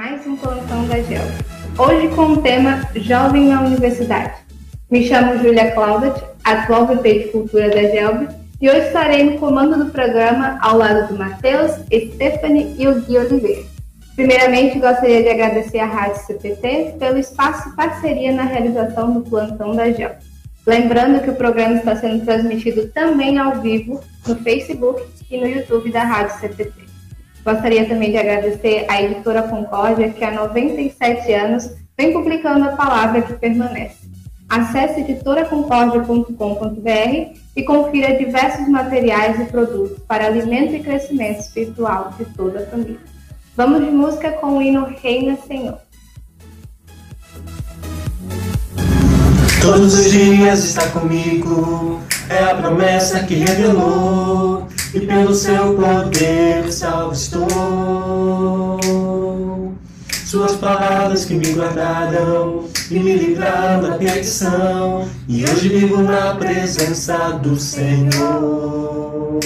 mais um plantão da GEL. Hoje com o tema Jovem na Universidade. Me chamo Júlia Claudet, atual VP de Cultura da GELB, e hoje estarei no comando do programa ao lado do Matheus, Stephanie e o Gui Oliveira. Primeiramente, gostaria de agradecer à Rádio CPT pelo espaço e parceria na realização do plantão da GEL. Lembrando que o programa está sendo transmitido também ao vivo no Facebook e no YouTube da Rádio CPT. Gostaria também de agradecer à editora Concórdia, que há 97 anos vem publicando a palavra que permanece. Acesse editoraconcordia.com.br e confira diversos materiais e produtos para alimento e crescimento espiritual de toda a família. Vamos de música com o hino Reina Senhor. Todos os dias está comigo, é a promessa que revelou, e pelo seu poder salvo estou. Suas palavras que me guardaram e me livraram da perdição, e hoje vivo na presença do Senhor.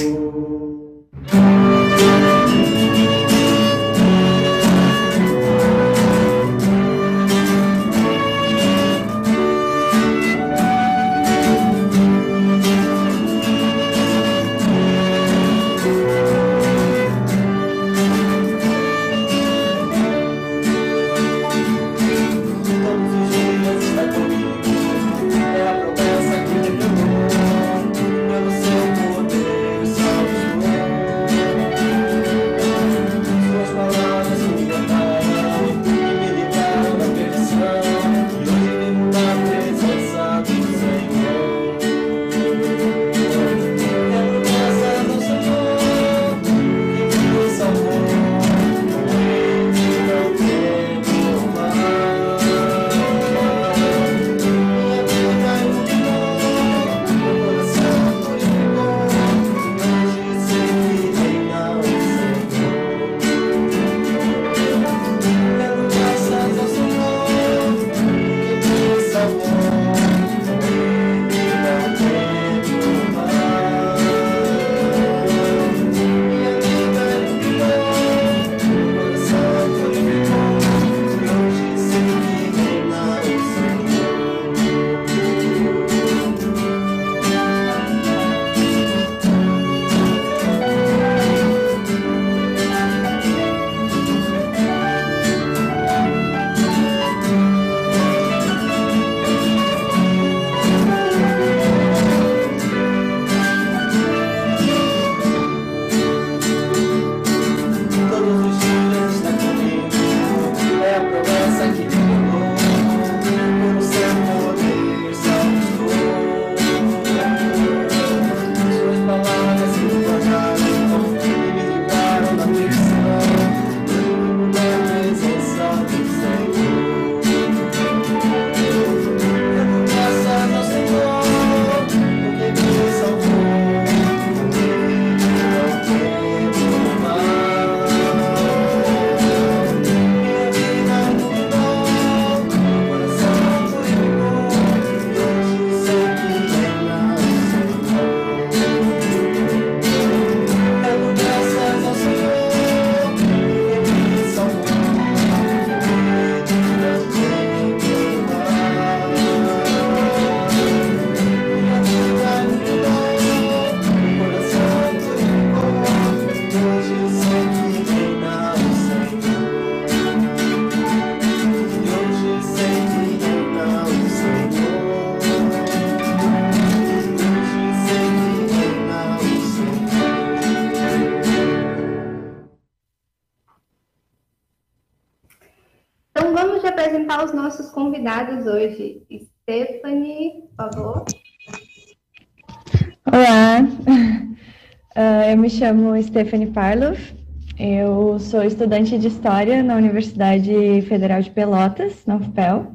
Chamo Stephanie Parloff, eu sou estudante de História na Universidade Federal de Pelotas, na UFPEL,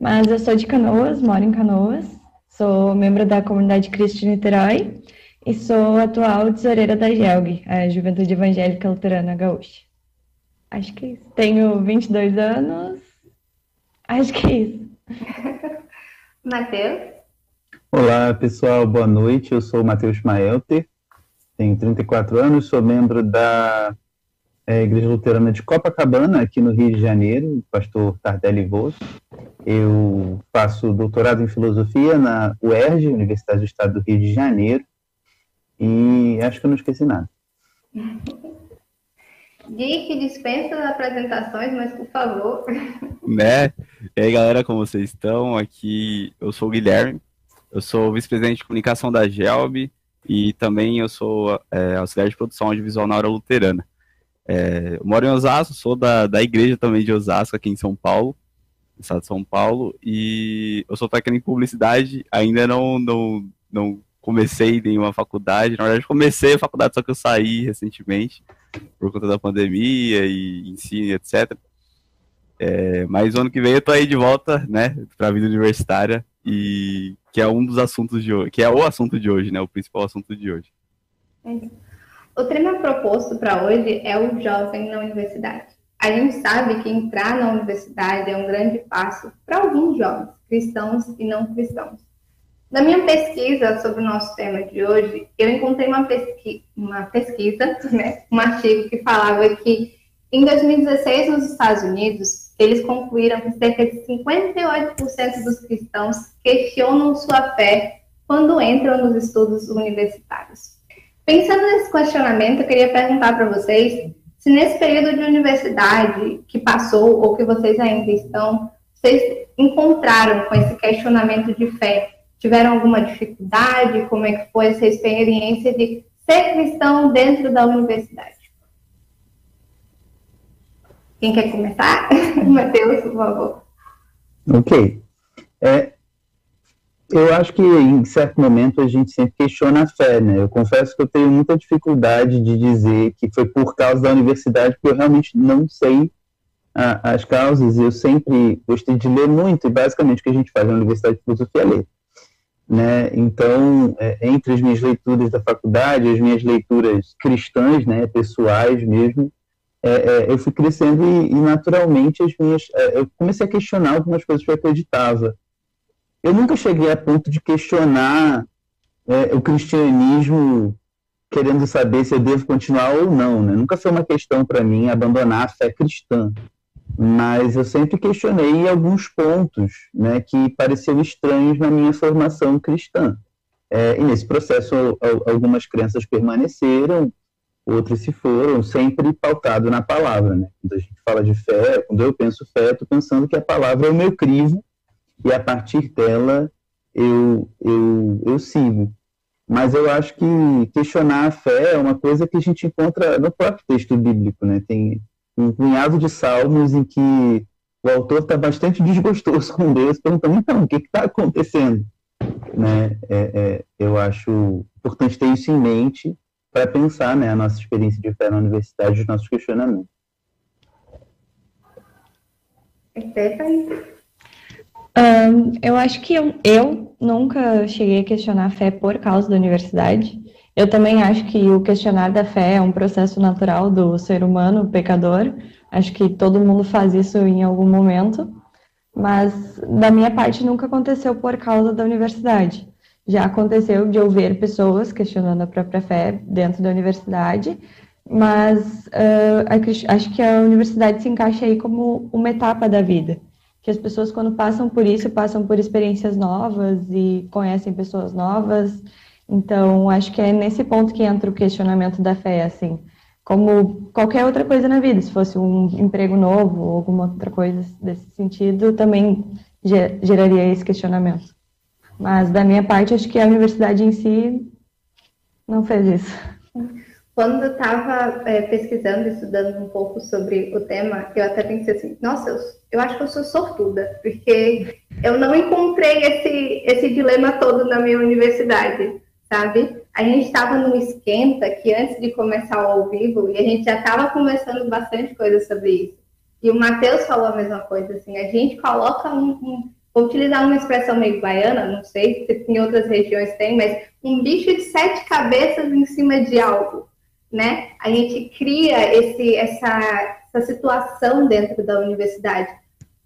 mas eu sou de Canoas, moro em Canoas, sou membro da comunidade Cristo Niterói e sou atual tesoureira da GELG, a Juventude Evangélica Luterana Gaúcha. Acho que isso. Tenho 22 anos, Acho que é isso. Matheus? Olá, pessoal, boa noite. Eu sou o Matheus Maelter, tenho 34 anos, sou membro da é Igreja Luterana de Copacabana, aqui no Rio de Janeiro, pastor Tardelli Vosso. Eu faço doutorado em filosofia na UERJ, Universidade do Estado do Rio de Janeiro, e acho que eu não esqueci nada. Gui, que dispensa as apresentações, mas por favor. Né? E aí, galera, como vocês estão? Aqui eu sou o Guilherme, eu sou vice-presidente de comunicação da GELB e também eu sou é, auxiliar de produção audiovisual na hora luterana. É, eu moro em Osasco, sou da, da igreja também de Osasco, aqui em São Paulo, estado de São Paulo, e eu sou técnico em publicidade, ainda não, não, não comecei nenhuma faculdade, na verdade comecei a faculdade, só que eu saí recentemente, por conta da pandemia e ensino, etc. É, mas ano que vem eu tô aí de volta, né, para a vida universitária e que é um dos assuntos de hoje, que é o assunto de hoje, né, o principal assunto de hoje. O tema proposto para hoje é o jovem na universidade. A gente sabe que entrar na universidade é um grande passo para alguns jovens, cristãos e não cristãos. Na minha pesquisa sobre o nosso tema de hoje, eu encontrei uma, pesqui uma pesquisa, né, um artigo que falava que em 2016 nos Estados Unidos, eles concluíram que cerca de 58% dos cristãos questionam sua fé quando entram nos estudos universitários. Pensando nesse questionamento, eu queria perguntar para vocês se nesse período de universidade que passou ou que vocês ainda estão, vocês encontraram com esse questionamento de fé tiveram alguma dificuldade? Como é que foi essa experiência de ser cristão dentro da universidade? Quem quer começar? Matheus, por favor. Ok. É, eu acho que em certo momento a gente sempre questiona a fé, né? Eu confesso que eu tenho muita dificuldade de dizer que foi por causa da universidade, porque eu realmente não sei a, as causas. Eu sempre gostei de ler muito, e basicamente o que a gente faz na Universidade de Filosofia é ler. Né? Então, é, entre as minhas leituras da faculdade, as minhas leituras cristãs, né, pessoais mesmo, é, é, eu fui crescendo e, e, naturalmente as minhas, é, eu comecei a questionar algumas coisas que eu acreditava. Eu nunca cheguei a ponto de questionar é, o cristianismo querendo saber se eu devo continuar ou não. Né? Nunca foi uma questão para mim abandonar a fé cristã mas eu sempre questionei alguns pontos né, que pareciam estranhos na minha formação cristã. É, e nesse processo, algumas crenças permaneceram, outras se foram, sempre pautado na palavra. Né? Quando a gente fala de fé, quando eu penso fé, estou pensando que a palavra é o meu crivo, e a partir dela eu, eu, eu sigo. Mas eu acho que questionar a fé é uma coisa que a gente encontra no próprio texto bíblico. Né? Tem um punhado de salmos em que o autor está bastante desgostoso com Deus, perguntando, então, o que está acontecendo? Né? É, é, eu acho importante ter isso em mente para pensar né, a nossa experiência de fé na universidade, os nossos questionamentos. Um, eu acho que eu, eu nunca cheguei a questionar a fé por causa da universidade. Eu também acho que o questionar da fé é um processo natural do ser humano pecador. Acho que todo mundo faz isso em algum momento, mas da minha parte nunca aconteceu por causa da universidade. Já aconteceu de eu ver pessoas questionando a própria fé dentro da universidade, mas uh, acho que a universidade se encaixa aí como uma etapa da vida. Que as pessoas, quando passam por isso, passam por experiências novas e conhecem pessoas novas então, acho que é nesse ponto que entra o questionamento da fé, assim, como qualquer outra coisa na vida, se fosse um emprego novo ou alguma outra coisa desse sentido, também geraria esse questionamento. Mas da minha parte, acho que a universidade em si não fez isso. Quando eu estava é, pesquisando, estudando um pouco sobre o tema, eu até pensei assim, nossa, eu, eu, acho que eu sou sortuda, porque eu não encontrei esse, esse dilema todo na minha universidade sabe? A gente estava no esquenta que antes de começar o ao vivo e a gente já estava conversando bastante coisa sobre isso. E o Matheus falou a mesma coisa, assim, a gente coloca um, um vou utilizar uma expressão meio baiana, não sei se em outras regiões tem, mas um bicho de sete cabeças em cima de algo, né? A gente cria esse, essa, essa situação dentro da universidade,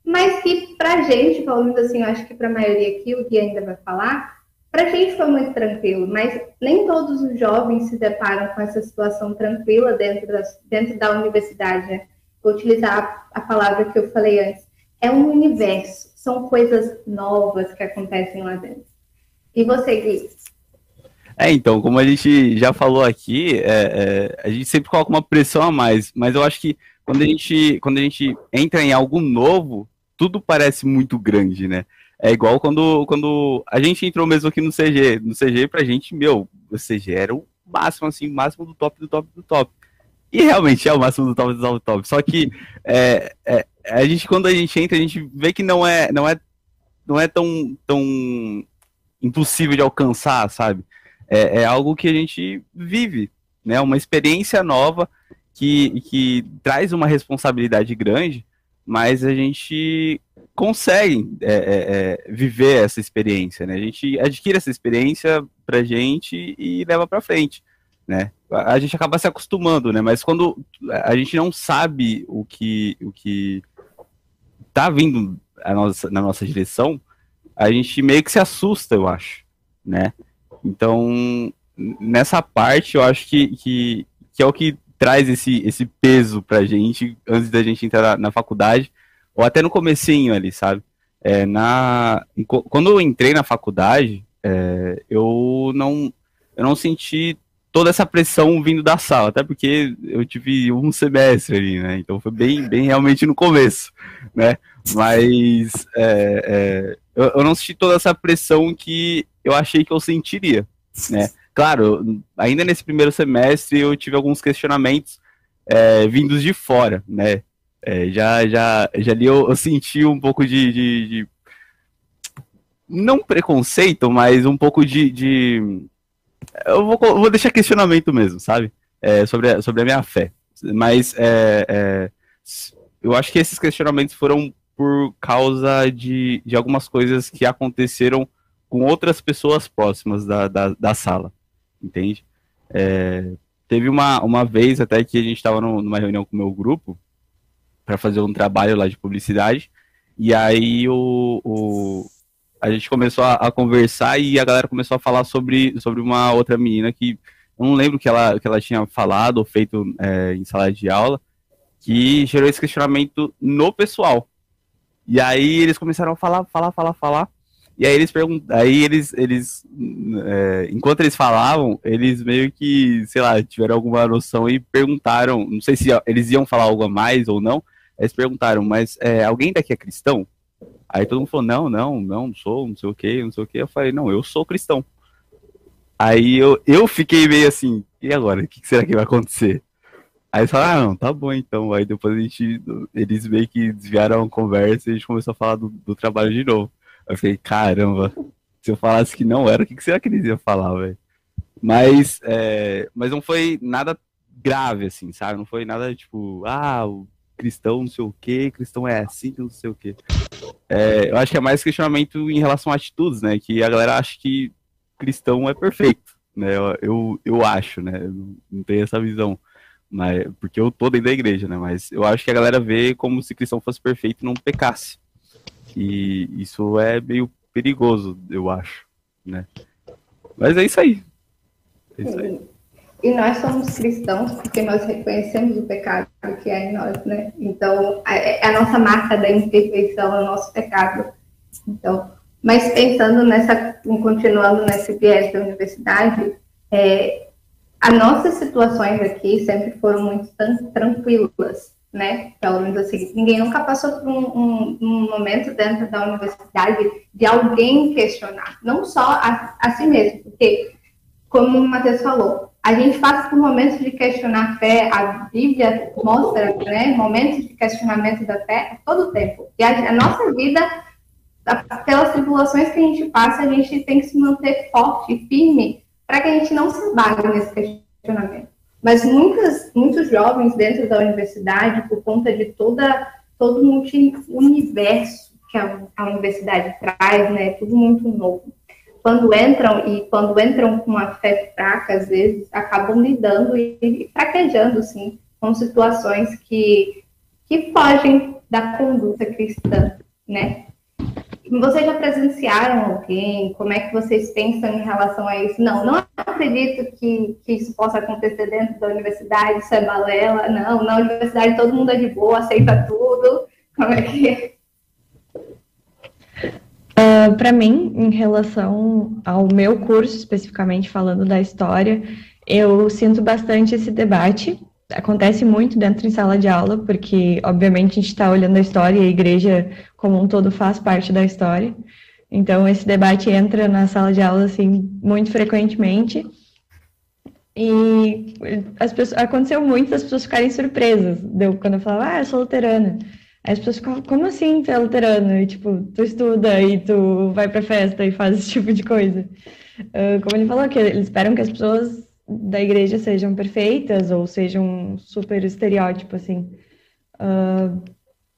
mas que para gente, pelo menos assim, eu acho que para a maioria aqui, o Gui ainda vai falar, Para a gente foi muito tranquilo, mas nem todos os jovens se deparam com essa situação tranquila dentro, das, dentro da universidade. Né? Vou utilizar a palavra que eu falei antes. É um universo, são coisas novas que acontecem lá dentro. E você, Gui? É, então, como a gente já falou aqui, é, é, a gente sempre coloca uma pressão a mais, mas eu acho que quando a gente, quando a gente entra em algo novo, tudo parece muito grande, né? É igual quando, quando a gente entrou mesmo aqui no CG. No CG, pra gente, meu, o CG era o máximo, assim, o máximo do top, do top, do top. E realmente é o máximo do top, do top, do top. Só que é, é, a gente, quando a gente entra, a gente vê que não é, não é, não é tão, tão impossível de alcançar, sabe? É, é algo que a gente vive, né? Uma experiência nova que, que traz uma responsabilidade grande, mas a gente consegue é, é, é, viver essa experiência, né? A gente adquire essa experiência pra gente e leva pra frente, né? A gente acaba se acostumando, né? Mas quando a gente não sabe o que o que tá vindo nossa, na nossa direção, a gente meio que se assusta, eu acho, né? Então, nessa parte, eu acho que, que, que é o que traz esse, esse peso pra gente antes da gente entrar na, na faculdade, ou até no comecinho ali, sabe? É, na, quando eu entrei na faculdade, é, eu não eu não senti toda essa pressão vindo da sala, até porque eu tive um semestre ali, né? Então foi bem, bem realmente no começo, né? Mas é, é, eu, eu, não senti toda essa pressão que eu achei que eu sentiria, né? Claro, ainda nesse primeiro semestre eu tive alguns questionamentos é, vindos de fora, né? É, já, já, já ali eu, eu senti um pouco de, de, de, não preconceito, mas um pouco de, de... eu vou, vou deixar questionamento mesmo, sabe? É, sobre, a, sobre a minha fé. Mas é, é, eu acho que esses questionamentos foram por causa de, de algumas coisas que aconteceram com outras pessoas próximas da, da, da sala entende? É, teve uma, uma vez até que a gente estava numa reunião com o meu grupo para fazer um trabalho lá de publicidade, e aí o, o a gente começou a, a, conversar e a galera começou a falar sobre, sobre uma outra menina que eu não lembro que ela, que ela tinha falado ou feito é, em sala de aula, que gerou esse questionamento no pessoal. E aí eles começaram a falar, falar, falar, falar. E aí eles perguntam, aí eles, eles é, enquanto eles falavam, eles meio que, sei lá, tiveram alguma noção e perguntaram, não sei se eles iam falar algo a mais ou não, eles perguntaram, mas é, alguém daqui é cristão? Aí todo mundo falou, não, não, não, sou, não sei o que, não sei o que. Eu falei, não, eu sou cristão. Aí eu, eu fiquei meio assim, e agora? O que será que vai acontecer? Aí eles falaram, ah, não, tá bom então. Aí depois a gente, eles meio que desviaram a conversa e a gente começou a falar do, do trabalho de novo. Eu falei, caramba, se eu falasse que não era, o que, que será que eles iam falar, velho? Mas, é, mas não foi nada grave, assim, sabe? Não foi nada tipo, ah, o cristão não sei o que, cristão é assim, não sei o que. É, eu acho que é mais questionamento em relação a atitudes, né? Que a galera acha que cristão é perfeito, né? Eu, eu, eu acho, né? Eu não tenho essa visão. Mas, porque eu tô dentro da igreja, né? Mas eu acho que a galera vê como se cristão fosse perfeito e não pecasse. E isso é meio perigoso, eu acho, né? Mas é isso aí. É isso aí. E nós somos cristãos porque nós reconhecemos o pecado que é em nós, né? Então, é a nossa marca da imperfeição, é o nosso pecado. Então, mas pensando nessa, continuando nesse viés da universidade, é, as nossas situações aqui sempre foram muito tranquilas né? Pelo menos assim, ninguém nunca passou por um, um, um, momento dentro da universidade de alguém questionar, não só a, a si mesmo, porque, como o Matheus falou, a gente passa por momentos de questionar a fé, a Bíblia mostra, né, momentos de questionamento da fé a todo tempo. E a, a nossa vida, pelas tribulações que a gente passa, a gente tem que se manter forte e firme para que a gente não se abale nesse questionamento. Mas muitas, muitos jovens dentro da universidade, por conta de toda, todo o universo que a, a universidade traz, né, tudo muito novo. Quando entram e quando entram com uma fé fraca, às vezes acabam lidando e, fraquejando, sim, com situações que, que fogem da conduta cristã, né? vocês já presenciaram alguém? Como é que vocês pensam em relação a isso? Não, não acredito que, que isso possa acontecer dentro da universidade, isso é balela. Não, na universidade todo mundo é de boa, aceita tudo. Como é que é? Uh, Para mim, em relação ao meu curso, especificamente falando da história, eu sinto bastante esse debate. Acontece muito dentro em sala de aula, porque, obviamente, a gente está olhando a história e a igreja como um todo faz parte da história. Então, esse debate entra na sala de aula, assim, muito frequentemente. E as pessoas, aconteceu muito das pessoas ficarem surpresas. Deu, quando eu falava, ah, eu sou luterana. Aí as pessoas ficavam, como assim tu é luterano? E, tipo, tu estuda e tu vai pra festa e faz esse tipo de coisa. Uh, como ele falou, que eles esperam que as pessoas da igreja sejam perfeitas ou sejam super estereótipo, assim. Uh,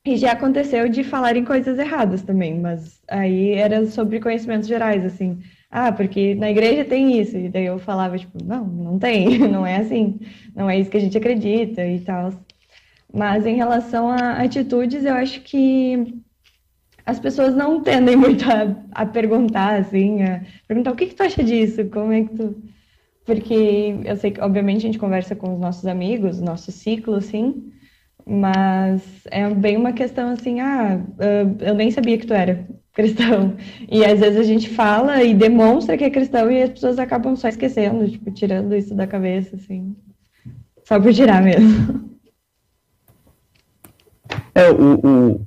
e já aconteceu de falarem coisas erradas também, mas aí era sobre conhecimentos gerais, assim. Ah, porque na igreja tem isso. E daí eu falava, tipo, não, não tem, não é assim. Não é isso que a gente acredita e tal. Mas em relação a atitudes, eu acho que as pessoas não tendem muito a, a perguntar, assim, a perguntar o que, que tu acha disso, como é que tu... Porque eu sei que, obviamente, a gente conversa com os nossos amigos, nosso ciclo, assim, mas é bem uma questão assim, ah, eu nem sabia que tu era cristão. E às vezes a gente fala e demonstra que é cristão e as pessoas acabam só esquecendo, tipo, tirando isso da cabeça, assim. Só por tirar mesmo. É, o, o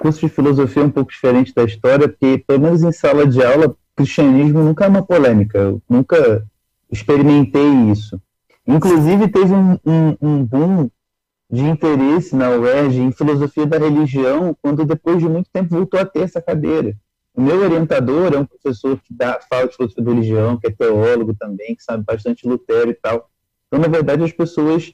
curso de filosofia é um pouco diferente da história, porque, pelo menos em sala de aula, cristianismo nunca é uma polêmica. Eu nunca experimentei isso. Inclusive, teve um, um, um boom de interesse na UERJ em filosofia da religião, quando depois de muito tempo voltou a ter essa cadeira. O meu orientador é um professor que dá, fala de filosofia da religião, que é teólogo também, que sabe bastante Lutero e tal. Então, na verdade, as pessoas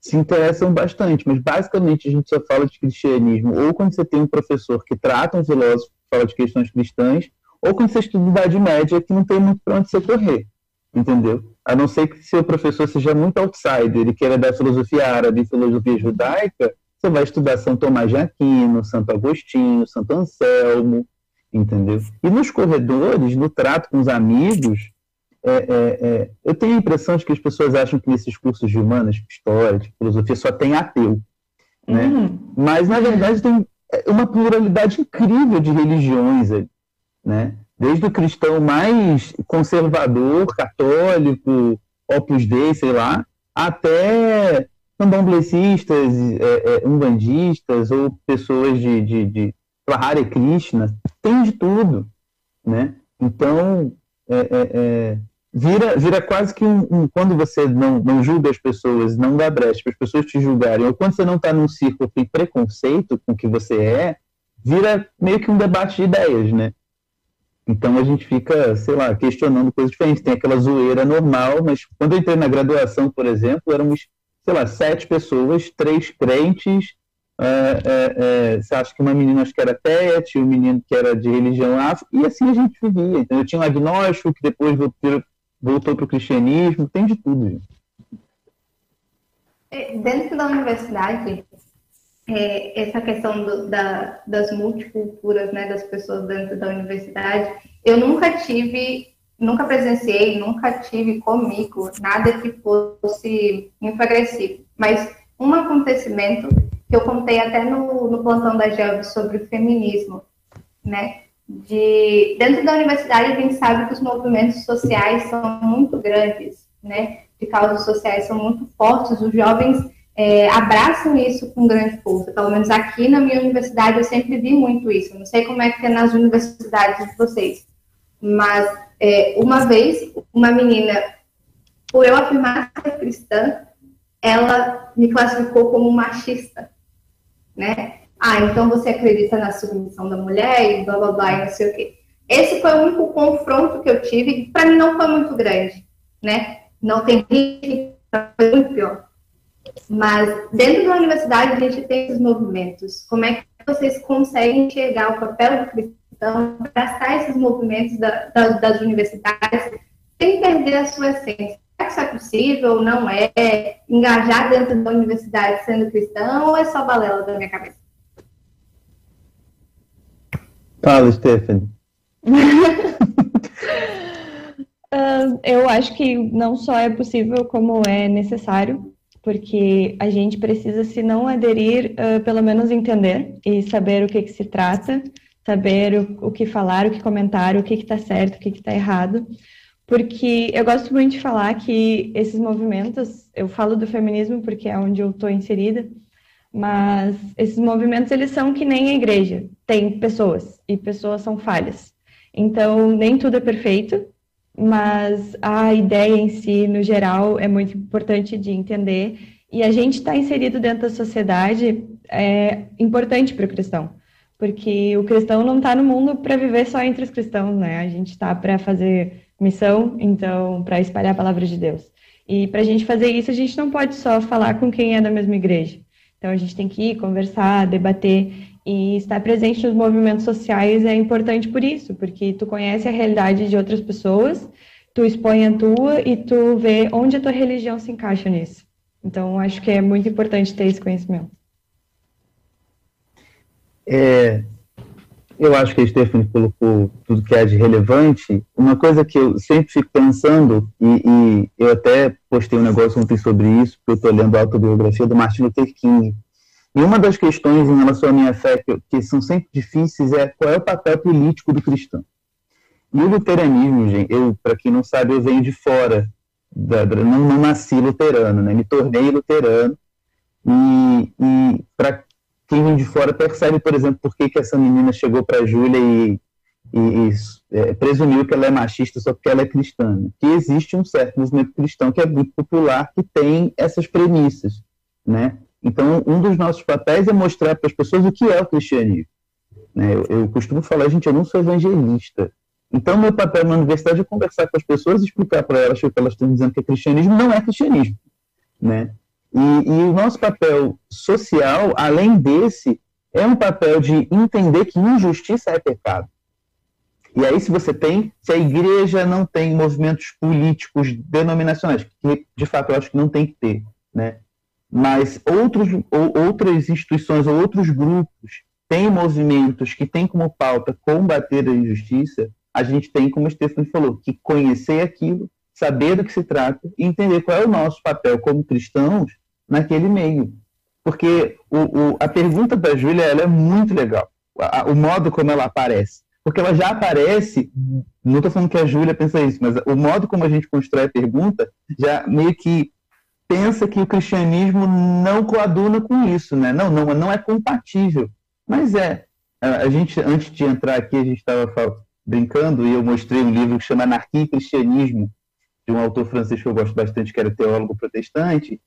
se interessam bastante, mas basicamente a gente só fala de cristianismo ou quando você tem um professor que trata um filósofo que fala de questões cristãs, ou quando você estuda Idade Média que não tem muito para onde você correr, entendeu? A não ser que seu professor seja muito outsider e queira dar filosofia árabe e filosofia judaica, você vai estudar São Tomás de Aquino, Santo Agostinho, Santo Anselmo, entendeu? E nos corredores, no trato com os amigos, é, é, é, eu tenho a impressão de que as pessoas acham que nesses cursos de humanas, história, de filosofia, só tem ateu. Né? Uhum. Mas, na verdade, tem uma pluralidade incrível de religiões. Né? Desde o cristão mais conservador, católico, opus dei, sei lá, até candomblecistas, é, é, umbandistas ou pessoas de, de, de Hare Krishna, tem de tudo. Né? Então, é, é, é vira, vira quase que um, um, quando você não, não julga as pessoas, não dá brecha para as pessoas te julgarem, ou quando você não está num círculo que tem preconceito com o que você é, vira meio que um debate de ideias, né? Então a gente fica, sei lá, questionando coisas diferentes. Tem aquela zoeira normal, mas quando eu entrei na graduação, por exemplo, éramos, sei lá, sete pessoas, três crentes, é, é, é, você acha que uma menina acho que era Tete, um menino que era de religião afro, e assim a gente vivia. Então, eu tinha um agnóstico que depois voltou para o cristianismo, tem de tudo. Gente. É, dentro da universidade, é, essa questão do, da, das multiculturas, né, das pessoas dentro da universidade, eu nunca tive, nunca presenciei, nunca tive comigo nada que fosse enfragrecido. Mas um acontecimento que eu contei até no, no plantão da GELB sobre o feminismo, né? De dentro da universidade a gente sabe que os movimentos sociais são muito grandes, né? De causas sociais são muito fortes. Os jovens é, abraçam isso com grande força. Pelo menos aqui na minha universidade eu sempre vi muito isso. não sei como é que é nas universidades de vocês, mas é, uma vez uma menina, por eu afirmar ser cristã, ela me classificou como machista, né? Ah, então você acredita na submissão da mulher e blá blá blá e não sei o quê. Esse foi o único confronto que eu tive, para mim não foi muito grande, né? Não tem que foi muito pior. Mas dentro da universidade a gente tem esses movimentos. Como é que vocês conseguem enxergar o papel do cristão, abraçar esses movimentos da, das, das universidades sem perder a sua essência? Será que isso é possível? Não é? Engajar dentro da universidade sendo cristão ou é só balela da minha cabeça? Fala, Stephanie. Uh, eu acho que não só é possível, como é necessário, porque a gente precisa, se não aderir, uh, pelo menos entender e saber o que, que se trata, saber o, o, que falar, o que comentar, o que está certo, o que está errado. Porque eu gosto muito de falar que esses movimentos, eu falo do feminismo porque é onde eu estou inserida, mas esses movimentos eles são que nem a igreja, tem pessoas e pessoas são falhas. Então nem tudo é perfeito, mas a ideia em si, no geral, é muito importante de entender. E a gente estar tá inserido dentro da sociedade é importante para o cristão, porque o cristão não está no mundo para viver só entre os cristãos, né? A gente está para fazer missão, então, para espalhar a palavra de Deus. E para a gente fazer isso, a gente não pode só falar com quem é da mesma igreja. Então, a gente tem que ir conversar, debater. E estar presente nos movimentos sociais é importante por isso, porque tu conhece a realidade de outras pessoas, tu expõe a tua e tu vê onde a tua religião se encaixa nisso. Então, acho que é muito importante ter esse conhecimento. É, eu acho que a Stephanie colocou tudo que é de relevante. Uma coisa que eu sempre fico pensando, e, e eu até postei um negócio ontem sobre isso, porque eu estou lendo a autobiografia do Martin Luther King, e uma das questões em relação à minha fé que, que são sempre difíceis é qual é o papel político do cristão. E o luteranismo, gente, eu, para quem não sabe, eu venho de fora, da, não, não, nasci luterano, né? me tornei luterano, e, e para quem vem de fora percebe, por exemplo, por que, que essa menina chegou para a Júlia e, e, e é, presumiu que ela é machista só porque ela é cristã. Né? Que existe um certo movimento cristão que é muito popular, que tem essas premissas, né? Então, um dos nossos papéis é mostrar para as pessoas o que é o cristianismo. Né? Eu, eu, costumo falar, gente, eu não sou evangelista. Então, meu papel na universidade é conversar com as pessoas e explicar para elas o que elas estão dizendo que é cristianismo não é cristianismo. Né? E, e o nosso papel social, além desse, é um papel de entender que injustiça é pecado. E aí, se você tem, se a igreja não tem movimentos políticos denominacionais, que de fato eu acho que não tem que ter, né? mas outros, ou, outras instituições ou outros grupos têm movimentos que têm como pauta combater a injustiça, a gente tem, como o Stefano falou, que conhecer aquilo, saber do que se trata e entender qual é o nosso papel como cristãos naquele meio. Porque o, o, a pergunta da Júlia é muito legal, a, o modo como ela aparece. Porque ela já aparece, não estou falando que a Júlia pensa isso, mas o modo como a gente constrói a pergunta já meio que pensa que o cristianismo não coaduna com isso, né? Não, não, não é compatível. Mas é. A gente, antes de entrar aqui, a gente estava brincando e eu mostrei um livro que chama Anarquia e Cristianismo, de um autor francês que eu gosto bastante, que era teólogo protestante.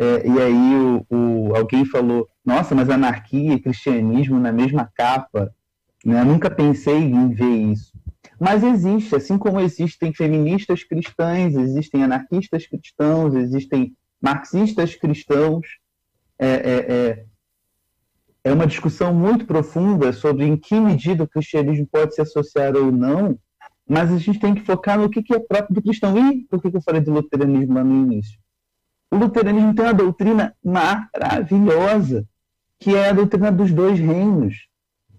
É, e aí o, o, alguém falou: Nossa, mas anarquia e cristianismo na mesma capa. Né? Eu nunca pensei em ver isso. Mas existe, assim como existem feministas cristãs, existem anarquistas cristãos, existem marxistas cristãos. É, é, é, é uma discussão muito profunda sobre em que medida o cristianismo pode se associar ou não, mas a gente tem que focar no que, é próprio do cristão. E por que, eu falei do luteranismo lá no início? O luteranismo tem uma doutrina maravilhosa, que é a doutrina dos dois reinos,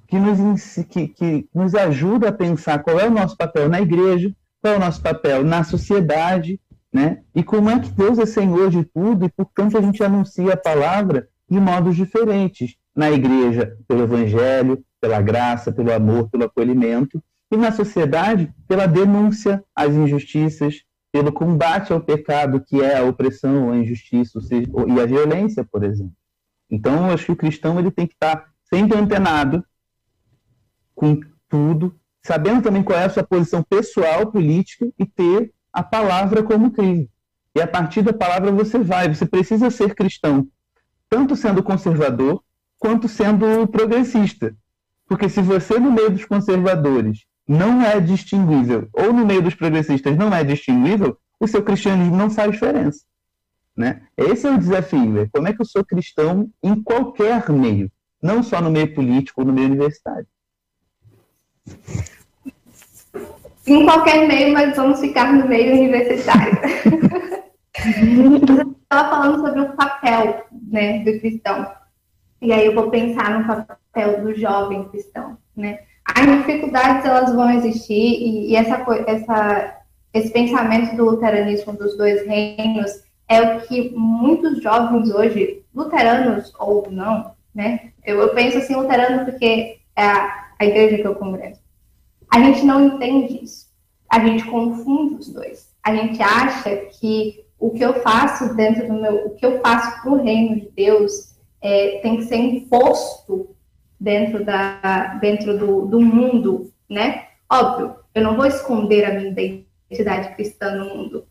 que nos, que, que nos ajuda a pensar qual é o nosso papel na igreja, qual é o nosso papel na sociedade né? E como é que Deus é Senhor de tudo e, portanto, a gente anuncia a palavra de modos diferentes. Na igreja, pelo evangelho, pela graça, pelo amor, pelo acolhimento. E na sociedade, pela denúncia às injustiças, pelo combate ao pecado, que é a opressão, a injustiça e a violência, por exemplo. Então, eu acho que o cristão ele tem que estar sempre antenado com tudo, sabendo também qual é a sua posição pessoal, política e ter a palavra como crime. E a partir da palavra você vai, você precisa ser cristão, tanto sendo conservador quanto sendo progressista. Porque se você, no meio dos conservadores, não é distinguível, ou no meio dos progressistas não é distinguível, o seu cristianismo não faz diferença. Né? Esse é o desafio: é como é que eu sou cristão em qualquer meio, não só no meio político ou no meio universitário em qualquer meio, mas vamos ficar no meio universitário. Você estava falando sobre o papel né, do cristão. E aí eu vou pensar no papel do jovem cristão. Né? As dificuldades elas vão existir e, e essa, essa, esse pensamento do luteranismo dos dois reinos é o que muitos jovens hoje, luteranos ou não, né? Eu, eu penso assim, luterano porque é a, a igreja que eu congresso. A gente não entende isso. A gente confunde os dois. A gente acha que o que eu faço dentro do meu, o que eu faço para o reino de Deus é, tem que ser imposto dentro da, dentro do, do mundo, né? Óbvio, eu não vou esconder a minha identidade cristã no mundo,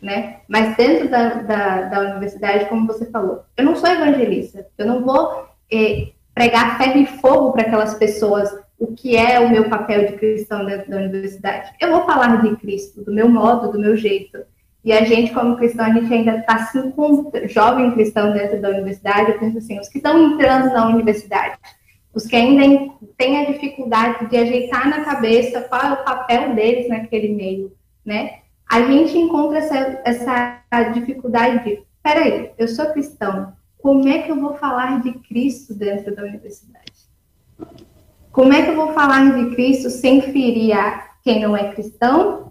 né? Mas dentro da, da, da universidade, como você falou, eu não sou evangelista, eu não vou é, pregar ferro e fogo para aquelas pessoas o que é o meu papel de cristão dentro da universidade. Eu vou falar de Cristo, do meu modo, do meu jeito. E a gente, como cristão, a gente ainda está se encontrando, jovem cristão dentro da universidade, eu penso assim, os que estão entrando na universidade, os que ainda têm a dificuldade de ajeitar na cabeça qual é o papel deles naquele meio, né? A gente encontra essa, essa dificuldade de, peraí, eu sou cristão, como é que eu vou falar de Cristo dentro da universidade? Como é que eu vou falar de Cristo sem ferir a quem não é cristão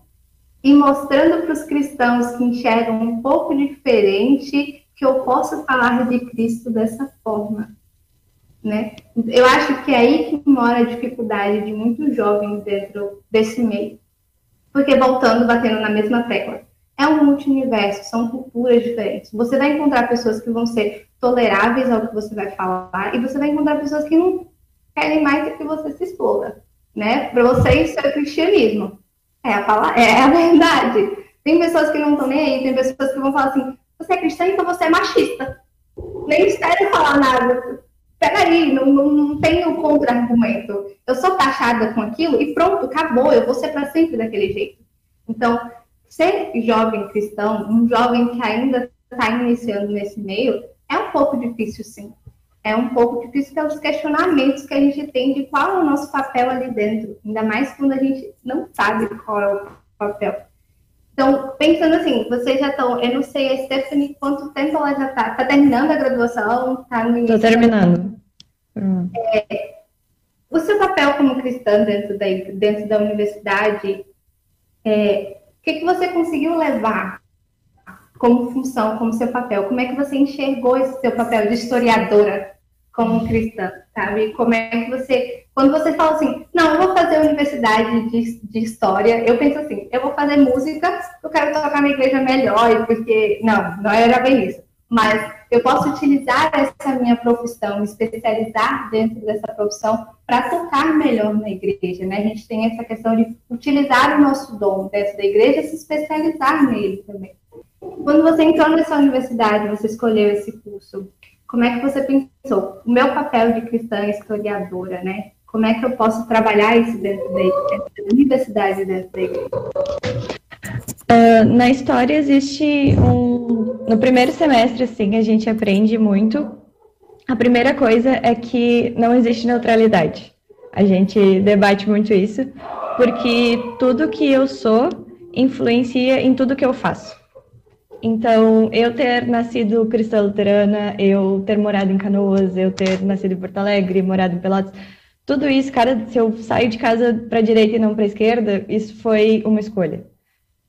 e mostrando para os cristãos que enxergam um pouco diferente que eu posso falar de Cristo dessa forma, né? Eu acho que é aí que mora a dificuldade de muitos jovens dentro desse meio. Porque voltando, batendo na mesma tecla, é um multiverso, são culturas diferentes. Você vai encontrar pessoas que vão ser toleráveis ao que você vai falar e você vai encontrar pessoas que não querem mais que você se exploda, né? Para você isso é cristianismo. É a, palavra, é a verdade. Tem pessoas que não estão nem aí, tem pessoas que vão falar assim, você é cristã, então você é machista. Nem espere falar nada. Peraí, não, não, tenho contra-argumento. Eu sou taxada com aquilo e pronto, acabou, eu vou ser para sempre daquele jeito. Então, ser jovem cristão, um jovem que ainda está iniciando nesse meio, é um pouco difícil, sim é um pouco difícil pelos questionamentos que a gente tem de qual é o nosso papel ali dentro, ainda mais quando a gente não sabe qual é o papel. Então, pensando assim, vocês já estão, eu não sei, a Stephanie, quanto tempo ela já está? Está terminando a graduação? Está no? Estou terminando. É, o seu papel como cristã dentro da, dentro da universidade, é, o que, que você conseguiu levar como função, como seu papel? Como é que você enxergou esse seu papel de historiadora como cristã, sabe? Como é que você, quando você fala assim, não, eu vou fazer universidade de, de história, eu penso assim, eu vou fazer música, eu quero tocar na igreja melhor, porque, não, não era bem isso. Mas eu posso utilizar essa minha profissão, me especializar dentro dessa profissão para tocar melhor na igreja, né? A gente tem essa questão de utilizar o nosso dom dentro da igreja e se especializar nele também. Quando você entrou nessa universidade, você escolheu esse curso, como é que você pensou? O meu papel de cristã historiadora, né? Como é que eu posso trabalhar isso dentro da, dentro da universidade, dentro da igreja? Uh, na história existe um. No primeiro semestre, assim, a gente aprende muito. A primeira coisa é que não existe neutralidade. A gente debate muito isso, porque tudo que eu sou influencia em tudo que eu faço. Então, eu ter nascido cristã luterana, eu ter morado em Canoas, eu ter nascido em Porto Alegre, morado em Pelotas, tudo isso, cara, se eu saio de casa para direita e não para esquerda, isso foi uma escolha.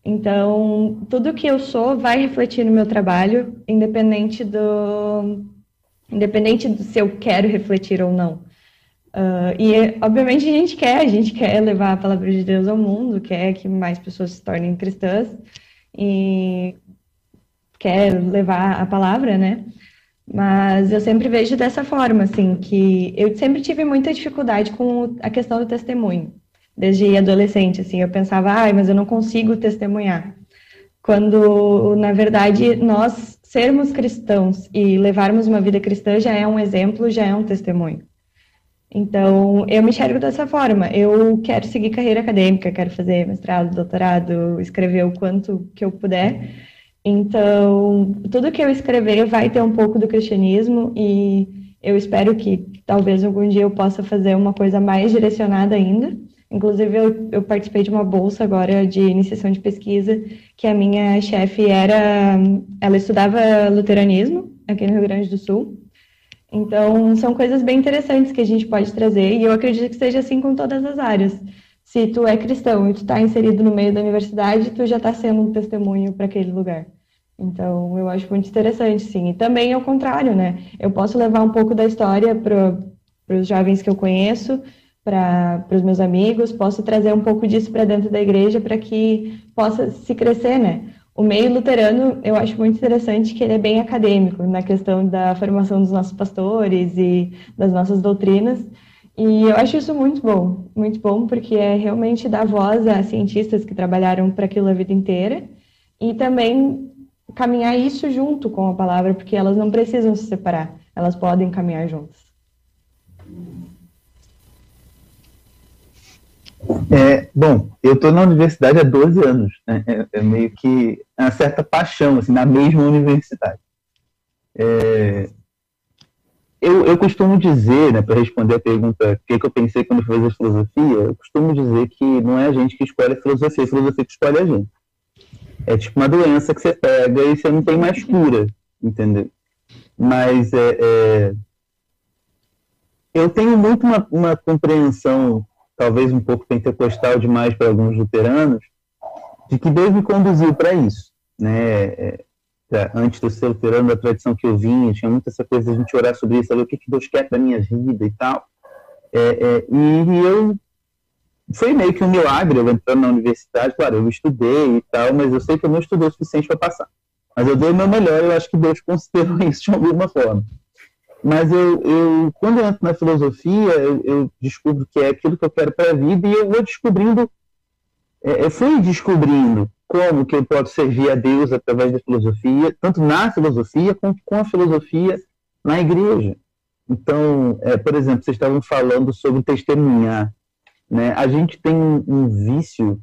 Então, tudo que eu sou vai refletir no meu trabalho, independente do independente do se eu quero refletir ou não. Uh, e, obviamente, a gente quer, a gente quer levar a palavra de Deus ao mundo, quer que mais pessoas se tornem cristãs. E quer levar a palavra, né? Mas eu sempre vejo dessa forma, assim, que eu sempre tive muita dificuldade com a questão do testemunho. Desde adolescente, assim, eu pensava, ai, mas eu não consigo testemunhar. Quando, na verdade, nós sermos cristãos e levarmos uma vida cristã já é um exemplo, já é um testemunho. Então, eu me enxergo dessa forma. Eu quero seguir carreira acadêmica, quero fazer mestrado, doutorado, escrever o quanto que eu puder então, tudo que eu escrever vai ter um pouco do cristianismo e eu espero que talvez algum dia eu possa fazer uma coisa mais direcionada ainda. Inclusive, eu, eu participei de uma bolsa agora de iniciação de pesquisa, que a minha chefe era. Ela estudava luteranismo aqui no Rio Grande do Sul. Então, são coisas bem interessantes que a gente pode trazer, e eu acredito que seja assim com todas as áreas. Se tu é cristão e tu está inserido no meio da universidade, tu já está sendo um testemunho para aquele lugar. Então, eu acho muito interessante, sim. E também ao contrário, né? Eu posso levar um pouco da história para os jovens que eu conheço, para os meus amigos, posso trazer um pouco disso para dentro da igreja para que possa se crescer, né? O meio luterano, eu acho muito interessante que ele é bem acadêmico na questão da formação dos nossos pastores e das nossas doutrinas. E eu acho isso muito bom, muito bom, porque é realmente dar voz a cientistas que trabalharam para aquilo a vida inteira e também caminhar isso junto com a palavra, porque elas não precisam se separar, elas podem caminhar juntas. É, bom, eu estou na universidade há 12 anos, né? é, é, meio que uma certa paixão, assim, na mesma universidade. É, eu, eu costumo dizer, né, para responder a pergunta o que, que eu pensei quando eu fiz a filosofia, eu costumo dizer que não é a gente que escolhe a filosofia, é a filosofia que escolhe a gente. É tipo uma doença que você pega e você não tem mais cura, entendeu? Mas é, é eu tenho muito uma, uma compreensão talvez um pouco pentecostal demais para alguns luteranos, de que Deus me conduziu para isso. Né? É, antes de eu ser luterano, da tradição que eu vinha, tinha muita essa coisa de a gente orar sobre isso, saber o que, que Deus quer para minha vida e tal. É, é, e eu foi meio que um milagre eu entrando na universidade. Claro, eu estudei e tal, mas eu sei que eu não estudei o suficiente para passar. Mas eu dei o meu melhor eu acho que Deus considerou isso de alguma forma. Mas eu, eu quando eu entro na filosofia, eu, eu, descubro que é aquilo que eu quero para a vida e eu vou descobrindo, é, eu fui descobrindo como que eu posso servir a Deus através da filosofia, tanto na filosofia quanto com a filosofia na igreja. Então, é, por exemplo, vocês estavam falando sobre testemunhar. Né? A gente tem um, vício,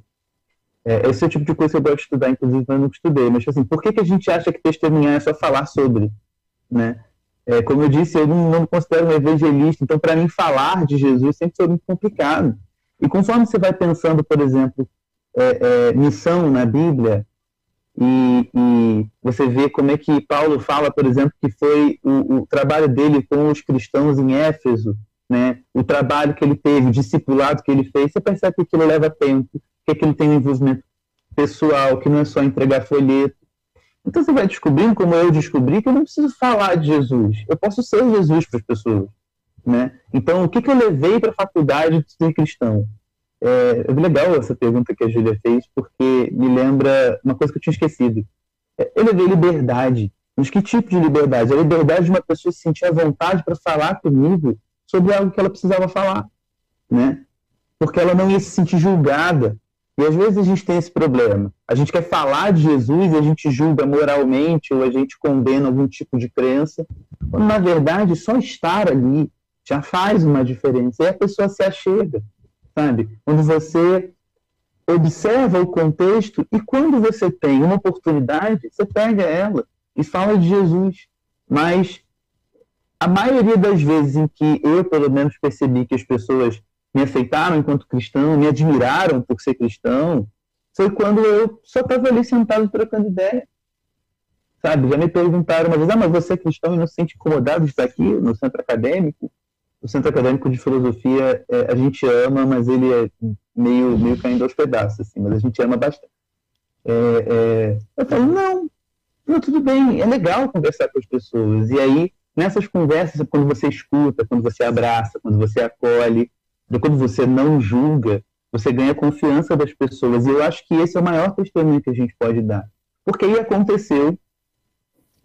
é, esse é o tipo de coisa que eu gosto de estudar, inclusive eu nunca estudei, mas assim, por que, que a gente acha que testemunhar é só falar sobre? Né? É, como eu disse, eu não, não me considero um evangelista, então para mim falar de Jesus sempre foi muito complicado. E conforme você vai pensando, por exemplo, é, é, missão na Bíblia, e, e, você vê como é que Paulo fala, por exemplo, que foi o, o, trabalho dele com os cristãos em Éfeso, né? o trabalho que ele teve, o discipulado que ele fez, você percebe que aquilo leva tempo, que aquilo tem um envolvimento pessoal, que não é só entregar folheto, então você vai descobrindo, como eu descobri, que eu não preciso falar de Jesus. Eu posso ser Jesus para as pessoas. Né? Então, o que, que eu levei para a faculdade de ser cristão? É, é legal essa pergunta que a Júlia fez, porque me lembra uma coisa que eu tinha esquecido. É, eu levei liberdade. Mas que tipo de liberdade? A liberdade de uma pessoa se sentir à vontade para falar comigo sobre algo que ela precisava falar. Né? Porque ela não ia se sentir julgada e às vezes a gente tem esse problema. A gente quer falar de Jesus e a gente julga moralmente ou a gente condena algum tipo de crença, quando na verdade só estar ali já faz uma diferença. E a pessoa se achega, sabe? Quando você observa o contexto e quando você tem uma oportunidade, você pega ela e fala de Jesus. Mas a maioria das vezes em que eu, pelo menos, percebi que as pessoas me aceitaram enquanto cristão, me admiraram por ser cristão, foi quando eu só estava ali sentado trocando ideia. Sabe, já me perguntaram uma vez, ah, mas você é cristão e não se sente incomodado de estar aqui no centro acadêmico? O centro acadêmico de filosofia é, a gente ama, mas ele é meio, meio caindo aos pedaços, assim, mas a gente ama bastante. É, é... Eu falei, não, não, tudo bem, é legal conversar com as pessoas. E aí, nessas conversas, quando você escuta, quando você abraça, quando você acolhe, quando você não julga, você ganha confiança das pessoas. E eu acho que esse é o maior testemunho que a gente pode dar. Porque aí aconteceu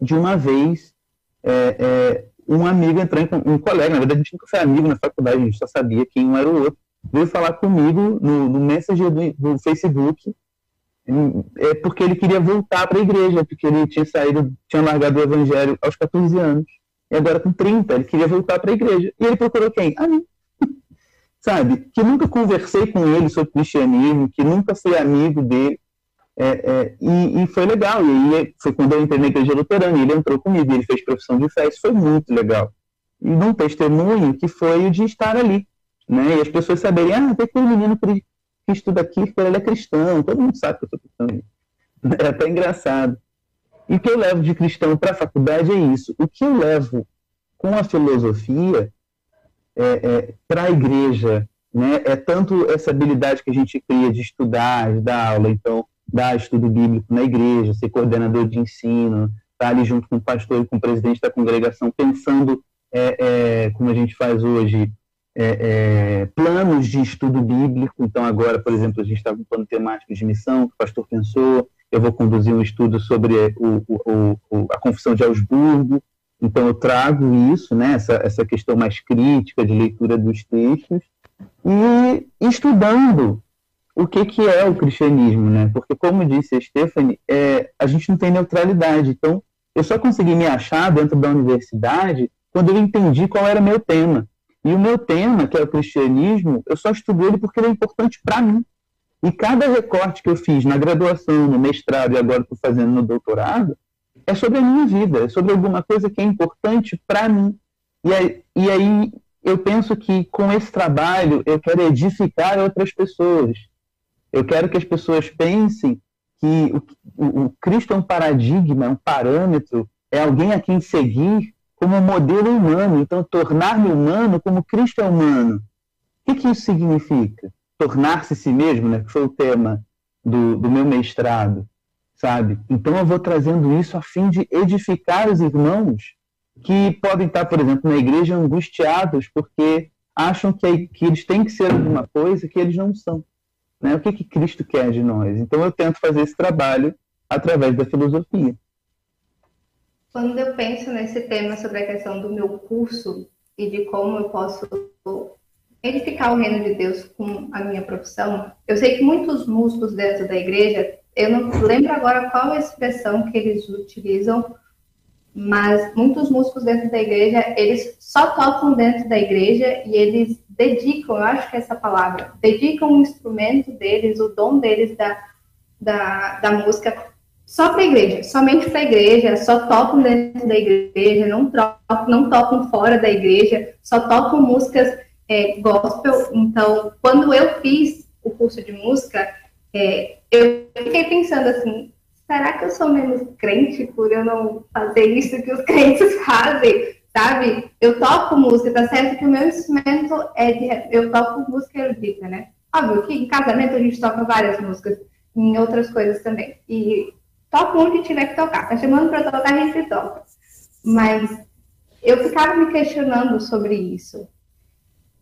de uma vez é, é, um amigo entrar em um colega, na verdade a gente nunca foi amigo na faculdade, a gente só sabia quem um era o outro, veio falar comigo no, no Messenger do, do Facebook, é porque ele queria voltar para a igreja, porque ele tinha saído, tinha largado o evangelho aos 14 anos, e agora com 30, ele queria voltar para a igreja. E ele procurou quem? A mim sabe? Que nunca conversei com ele sobre cristianismo, que nunca fui amigo dele. É, é, e, e, foi legal. E aí foi quando eu entrei na igreja luterana, e ele entrou comigo, ele fez profissão de fé, isso foi muito legal. E num testemunho que foi o de estar ali. Né? E as pessoas saberem, ah, tem aquele menino que estuda aqui, ele é cristão, todo mundo sabe que eu sou cristão. É até engraçado. E o que eu levo de cristão para a faculdade é isso. O que eu levo com a filosofia é, é, para a igreja. Né? É tanto essa habilidade que a gente cria de estudar, de dar aula, então, dar estudo bíblico na igreja, ser coordenador de ensino, estar tá ali junto com o pastor e com o presidente da congregação, pensando, é, é como a gente faz hoje, é, é, planos de estudo bíblico. Então, agora, por exemplo, a gente está com um plano temático de missão, que o pastor pensou. Eu vou conduzir um estudo sobre o, o, o, a Confissão de Augsburgo. Então, eu trago isso, né, essa, essa questão mais crítica de leitura dos textos, e estudando o que, que é o cristianismo, né? Porque, como disse a Stephanie, é, a gente não tem neutralidade. Então, eu só consegui me achar dentro da universidade quando eu entendi qual era meu tema. E o meu tema, que é o cristianismo, eu só estudei ele porque ele é importante para mim. E cada recorte que eu fiz na graduação, no mestrado e agora estou fazendo no doutorado, é sobre a minha vida, é sobre alguma coisa que é importante para mim. E aí, e aí eu penso que com esse trabalho eu quero edificar outras pessoas. Eu quero que as pessoas pensem que o, o, o Cristo é um paradigma, é um parâmetro, é alguém a quem seguir como modelo humano. Então, tornar-me humano como Cristo é humano. O que, que isso significa? Tornar-se si mesmo, né? que foi o tema do, do meu mestrado, sabe? Então, eu vou trazendo isso a fim de edificar os irmãos que podem estar, por exemplo, na igreja angustiados porque acham que, que eles têm que ser alguma coisa que eles não são. Né? O que, que Cristo quer de nós? Então, eu tento fazer esse trabalho através da filosofia. Quando eu penso nesse tema sobre a questão do meu curso e de como eu posso edificar o reino de Deus com a minha profissão, eu sei que muitos músicos dentro da igreja, eu não lembro agora qual a expressão que eles utilizam, mas muitos músicos dentro da igreja, eles só tocam dentro da igreja e eles dedicam, eu acho que é essa palavra, dedicam o instrumento deles, o dom deles da, da, da música só para a igreja, somente para a igreja, só tocam dentro da igreja, não, trocam, não tocam fora da igreja, só tocam músicas é, gospel. Então, quando eu fiz o curso de música, é, eu fiquei pensando assim, será que eu sou menos crente por eu não fazer isso que os crentes fazem? Sabe? Eu toco música, tá certo que o meu instrumento é de. Eu toco música erudita, né? Óbvio que em casamento a gente toca várias músicas, em outras coisas também. E toca onde tiver que tocar. Tá chamando para tocar, a gente toca. Mas eu ficava me questionando sobre isso.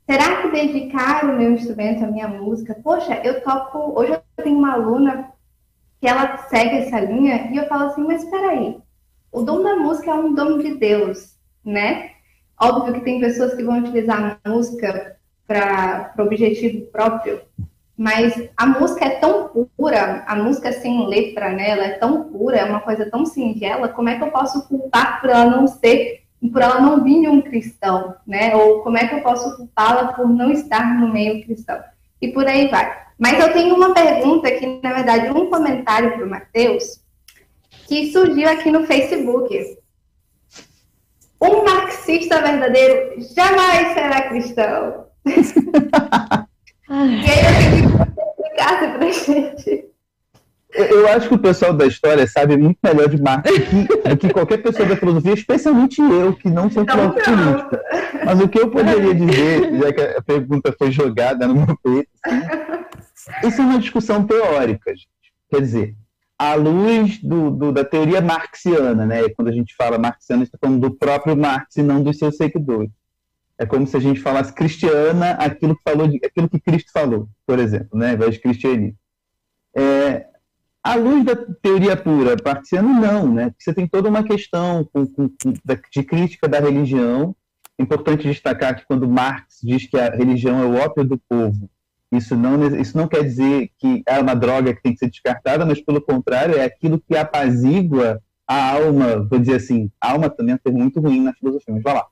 Será que dedicar o meu instrumento, a minha música? Poxa, eu toco. Hoje eu tenho uma aluna que ela segue essa linha e eu falo assim, mas espera aí. O dom da música é um dom de Deus, né? Óbvio que tem pessoas que vão utilizar a música para objetivo próprio, mas a música é tão pura, a música sem letra, né? Ela é tão pura, é uma coisa tão singela, como é que eu posso culpar por ela não ser, por ela não vir de um cristão, né? Ou como é que eu posso culpá-la por não estar no meio cristão? E por aí vai. Mas eu tenho uma pergunta aqui, na verdade, um comentário para o Matheus, que surgiu aqui no Facebook. Um marxista verdadeiro jamais será cristão. E aí eu tenho que explicar pra gente. Eu acho que o pessoal da história sabe muito melhor de Marx do que, qualquer pessoa da filosofia, especialmente eu, que não sou então, política. Mas o que eu poderia dizer, já que a pergunta foi jogada no meu peito, assim, isso é uma discussão teórica, gente. Quer dizer, à luz do, do, da teoria marxiana, né? Quando a gente fala marxiana, está falando do próprio Marx e não dos seus seguidores. É como se a gente falasse cristiana aquilo que, falou de, aquilo que Cristo falou, por exemplo, né, ao invés de cristianismo. É, à luz da teoria pura partiana, não, né? Você tem toda uma questão com, com, de crítica da religião. Importante destacar que quando Marx diz que a religião é o ópio do povo, isso não, isso não quer dizer que é uma droga que tem que ser descartada, mas pelo contrário, é aquilo que apazigua a alma, vou dizer assim, a alma também é um termo muito ruim na filosofia, mas vai lá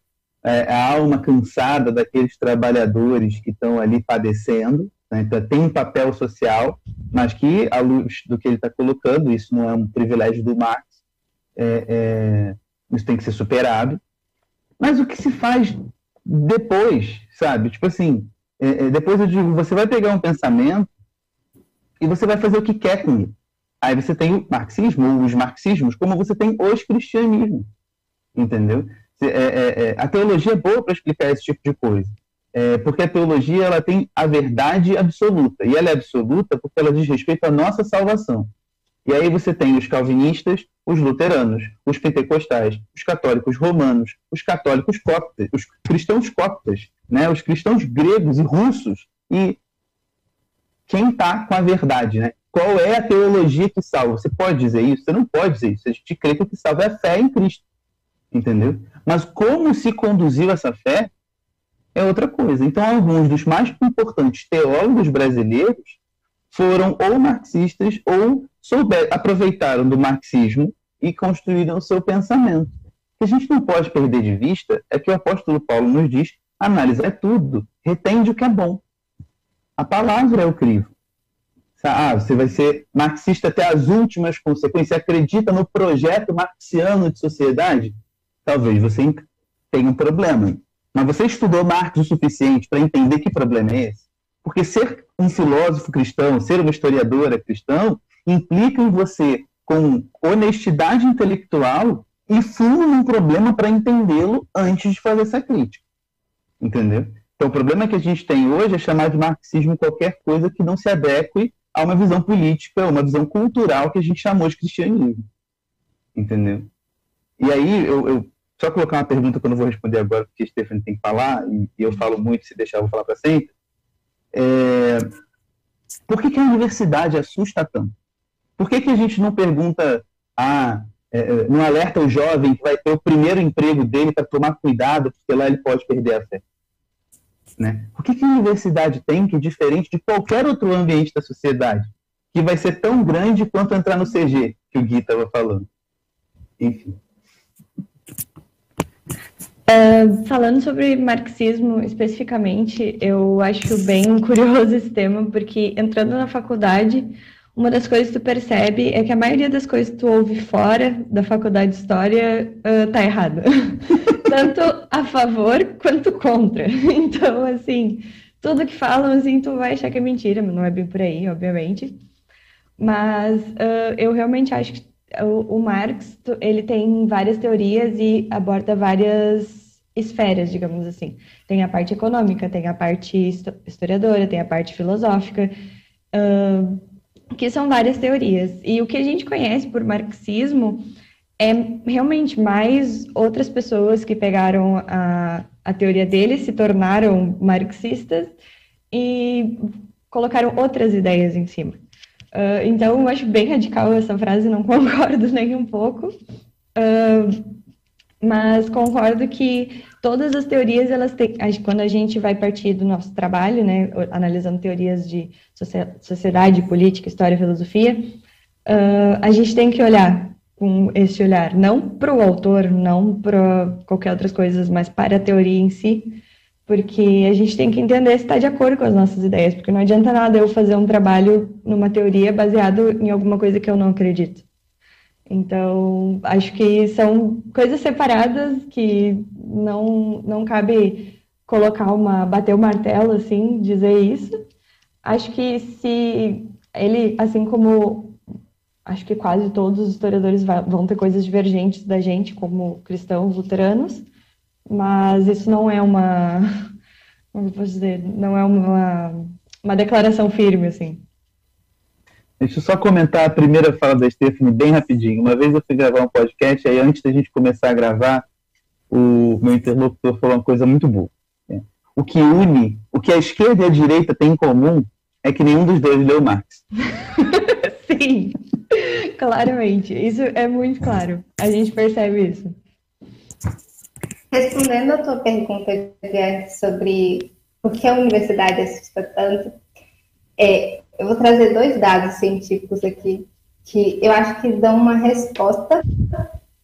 é, a alma cansada daqueles trabalhadores que estão ali padecendo. Né? Então, tem um papel social, mas que, à luz do que ele está colocando, isso não é um privilégio do Marx, é, é, isso tem que ser superado. Mas o que se faz depois, sabe? Tipo assim, é, é, depois eu digo, você vai pegar um pensamento e você vai fazer o que quer com ele. Aí você tem o marxismo, os marxismos, como você tem os cristianismos, entendeu? É, é, a teologia é boa para explicar esse tipo de coisa, é, porque a teologia ela tem a verdade absoluta, e ela é absoluta porque ela diz respeito à nossa salvação. E aí você tem os calvinistas, os luteranos, os pentecostais, os católicos romanos, os católicos coptas, os cristãos coptas, né, os cristãos gregos e russos. E quem está com a verdade, né? Qual é a teologia que salva? Você pode dizer isso? Você não pode dizer isso. A gente crê que o que salva é a fé em Cristo, entendeu? Mas como se conduziu essa fé é outra coisa. Então, alguns dos mais importantes teólogos brasileiros foram ou marxistas ou souber, aproveitaram do marxismo e construíram o seu pensamento. O que a gente não pode perder de vista é que o apóstolo Paulo nos diz: análise é tudo, retende o que é bom. A palavra é o crivo. Ah, você vai ser marxista até as últimas consequências, acredita no projeto marxiano de sociedade? Talvez você tenha um problema. Mas você estudou Marx o suficiente para entender que problema é esse? Porque ser um filósofo cristão, ser uma historiadora cristão, implica em você, com honestidade intelectual, e fundo num problema para entendê-lo antes de fazer essa crítica. Entendeu? Então, o problema que a gente tem hoje é chamar de marxismo qualquer coisa que não se adeque a uma visão política, uma visão cultural que a gente chamou de cristianismo. Entendeu? E aí, eu, eu só colocar uma pergunta que eu não vou responder agora, porque a Stephanie tem que falar, e, eu falo muito, se deixar eu vou falar para sempre. É, por que, que, a universidade assusta tanto? Por que, que a gente não pergunta, ah, é, é, não alerta o jovem que vai ter o primeiro emprego dele para tomar cuidado, porque lá ele pode perder a fé? Né? Por que, que a universidade tem que, diferente de qualquer outro ambiente da sociedade, que vai ser tão grande quanto entrar no CG, que o Gui estava falando? Enfim. Uh, falando sobre marxismo especificamente, eu acho bem curioso esse tema, porque entrando na faculdade, uma das coisas que tu percebe é que a maioria das coisas que tu ouve fora da faculdade de história uh, tá errada. Tanto a favor quanto contra. Então, assim, tudo que falam, assim, tu vai achar que é mentira, mas não é bem por aí, obviamente. Mas uh, eu realmente acho que o, o Marx, ele tem várias teorias e aborda várias esferas, digamos assim. Tem a parte econômica, tem a parte historiadora, tem a parte filosófica, uh, que são várias teorias. E o que a gente conhece por marxismo é realmente mais outras pessoas que pegaram a, a teoria dele, se tornaram marxistas e colocaram outras ideias em cima. Uh, então, eu acho bem radical essa frase, não concordo nem um pouco. Uh, mas concordo que todas as teorias, elas têm, quando a gente vai partir do nosso trabalho, né, analisando teorias de sociedade, política, história, filosofia, uh, a gente tem que olhar com esse olhar, não para o autor, não para qualquer outras coisas, mas para a teoria em si, porque a gente tem que entender se está de acordo com as nossas ideias, porque não adianta nada eu fazer um trabalho numa teoria baseado em alguma coisa que eu não acredito. Então, acho que são coisas separadas que não, não cabe colocar uma, bater o martelo, assim, dizer isso. Acho que se ele, assim como acho que quase todos os historiadores vão ter coisas divergentes da gente, como cristãos luteranos, mas isso não é uma, como posso dizer, não é uma, uma declaração firme, assim. Deixa eu só comentar a primeira fala da Stephanie bem rapidinho. Uma vez eu fui gravar um podcast, aí antes da gente começar a gravar, o meu interlocutor falou uma coisa muito boa. Né? O que une, o que a esquerda e a direita têm em comum é que nenhum dos dois leu Marx. Sim, claramente. Isso é muito claro. A gente percebe isso. Respondendo a tua pergunta sobre por que a universidade assusta tanto, é, eu vou trazer dois dados científicos aqui que eu acho que dão uma resposta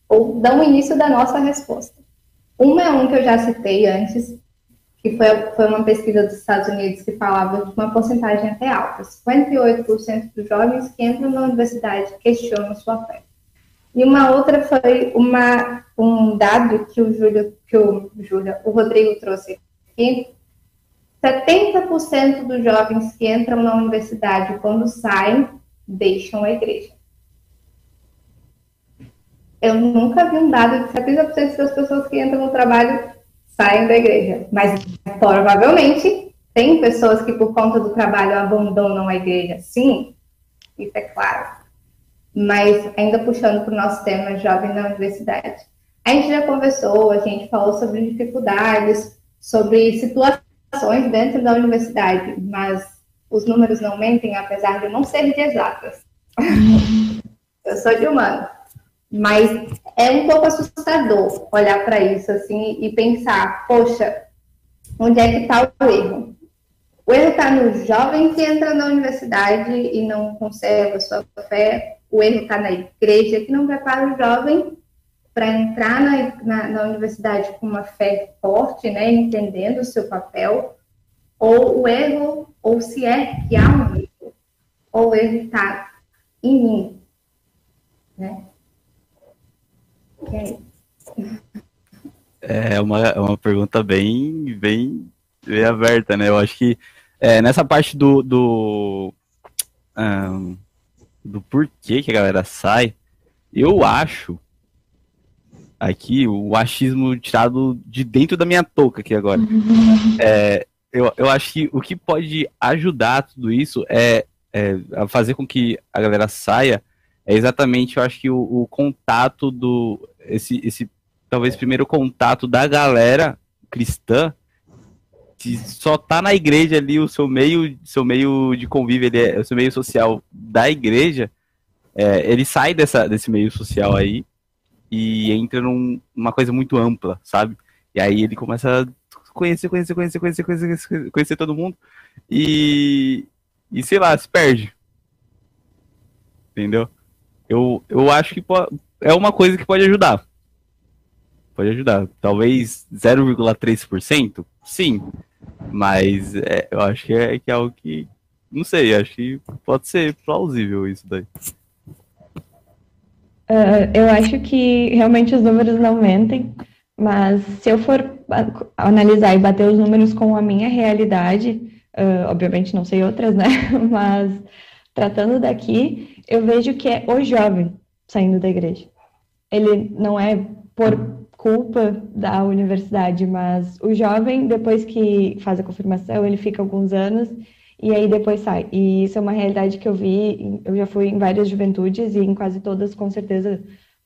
ou dão o início da nossa resposta. Uma é um que eu já citei antes, que foi, foi uma pesquisa dos Estados Unidos que falava de uma porcentagem até alta. 58% dos jovens que entram na universidade questionam sua fé. E uma outra foi uma, um dado que o Júlio, que o Júlio, o Rodrigo trouxe aqui. 70% dos jovens que entram na universidade, quando saem, deixam a igreja. eu nunca vi um dado de 70% das pessoas que entram no trabalho saem da igreja. Mas provavelmente tem pessoas que por conta do trabalho abandonam a igreja. Sim, isso é claro. Mas ainda puxando para o nosso tema jovem na universidade. A gente já conversou, a gente falou sobre dificuldades, sobre situações dentro da universidade, mas os números não mentem, apesar de não serem de exatas. Eu sou de humano. Mas é um pouco assustador olhar para isso assim e pensar, poxa, onde é que está o erro? O erro está no jovem que entra na universidade e não conserva sua fé. O erro está na igreja que não prepara o jovem para entrar na, na, na, universidade com uma fé forte, né, entendendo o seu papel. Ou o erro, ou se é que há um erro, ou o erro está em mim, né? É, é uma, é uma pergunta bem, bem, bem aberta, né? Eu acho que é, nessa parte do, do, um, do porquê que a galera sai, eu acho aqui o achismo tirado de dentro da minha touca aqui agora. É, eu, eu acho que o que pode ajudar tudo isso é, é a fazer com que a galera saia é exatamente, eu acho que o, o contato do esse, esse talvez primeiro contato da galera cristã só tá na igreja ali o seu meio seu meio de convívio ele é, o seu meio social da igreja é, ele sai dessa, desse meio social aí e entra num, numa coisa muito ampla sabe e aí ele começa a conhecer conhecer conhecer conhecer conhecer, conhecer todo mundo e e sei lá se perde entendeu eu, eu acho que é uma coisa que pode ajudar. Pode ajudar. Talvez 0,3%? Sim. Mas é, eu acho que é, que é algo que. Não sei, acho que pode ser plausível isso daí. Uh, eu acho que realmente os números não mentem, mas se eu for analisar e bater os números com a minha realidade, uh, obviamente não sei outras, né? Mas tratando daqui, eu vejo que é o jovem saindo da igreja. Ele não é por culpa da universidade, mas o jovem, depois que faz a confirmação, ele fica alguns anos e aí depois sai. E isso é uma realidade que eu vi, eu já fui em várias juventudes e em quase todas, com certeza,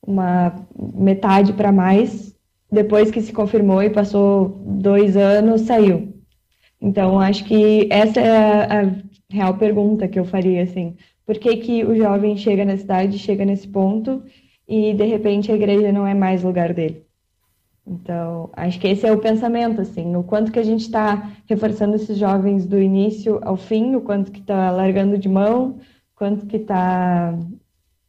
uma metade para mais, depois que se confirmou e passou dois anos, saiu. Então, acho que essa é a, real pergunta que eu faria, assim. Por que, que o jovem chega na cidade, chega nesse ponto e de repente a igreja não é mais lugar dele? Então, acho que esse é o pensamento, assim, o quanto que a gente está reforçando esses jovens do início ao fim, o quanto que está largando de mão, o quanto que está,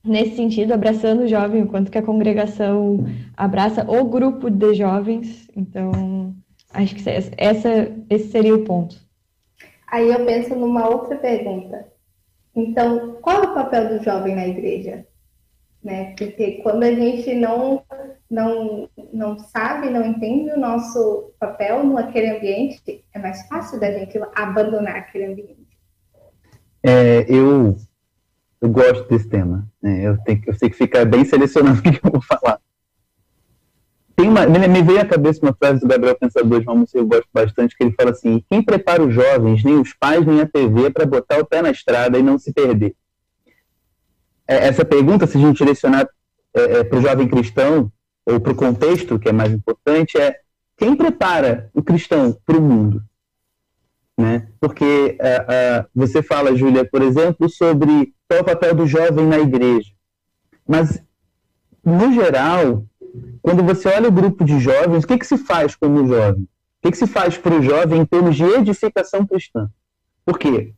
nesse sentido, abraçando o jovem, o quanto que a congregação abraça o grupo de jovens. Então, acho que essa, esse seria o ponto. Aí eu penso numa outra pergunta. Então, qual é o papel do jovem na igreja? Né? Porque quando a gente não, não, não sabe, não entende o nosso papel naquele ambiente, é mais fácil da gente abandonar aquele ambiente. É, eu, eu gosto desse tema. Né? Eu, tenho, eu sei que fica bem selecionado o que eu vou falar. Tem uma, me veio à cabeça uma frase do Gabriel Pensador de que eu gosto bastante, que ele fala assim: quem prepara os jovens, nem os pais, nem a TV, para botar o pé na estrada e não se perder? É, essa pergunta, se a gente direcionar é, é, para o jovem cristão, ou para o contexto, que é mais importante, é quem prepara o cristão para o mundo? Né? Porque uh, você fala, Júlia, por exemplo, sobre qual é o papel do jovem na igreja. Mas, no geral, quando você olha o grupo de jovens, o que, que se faz como jovem? O que, que se faz para o jovem em termos de edificação cristã? Por quê?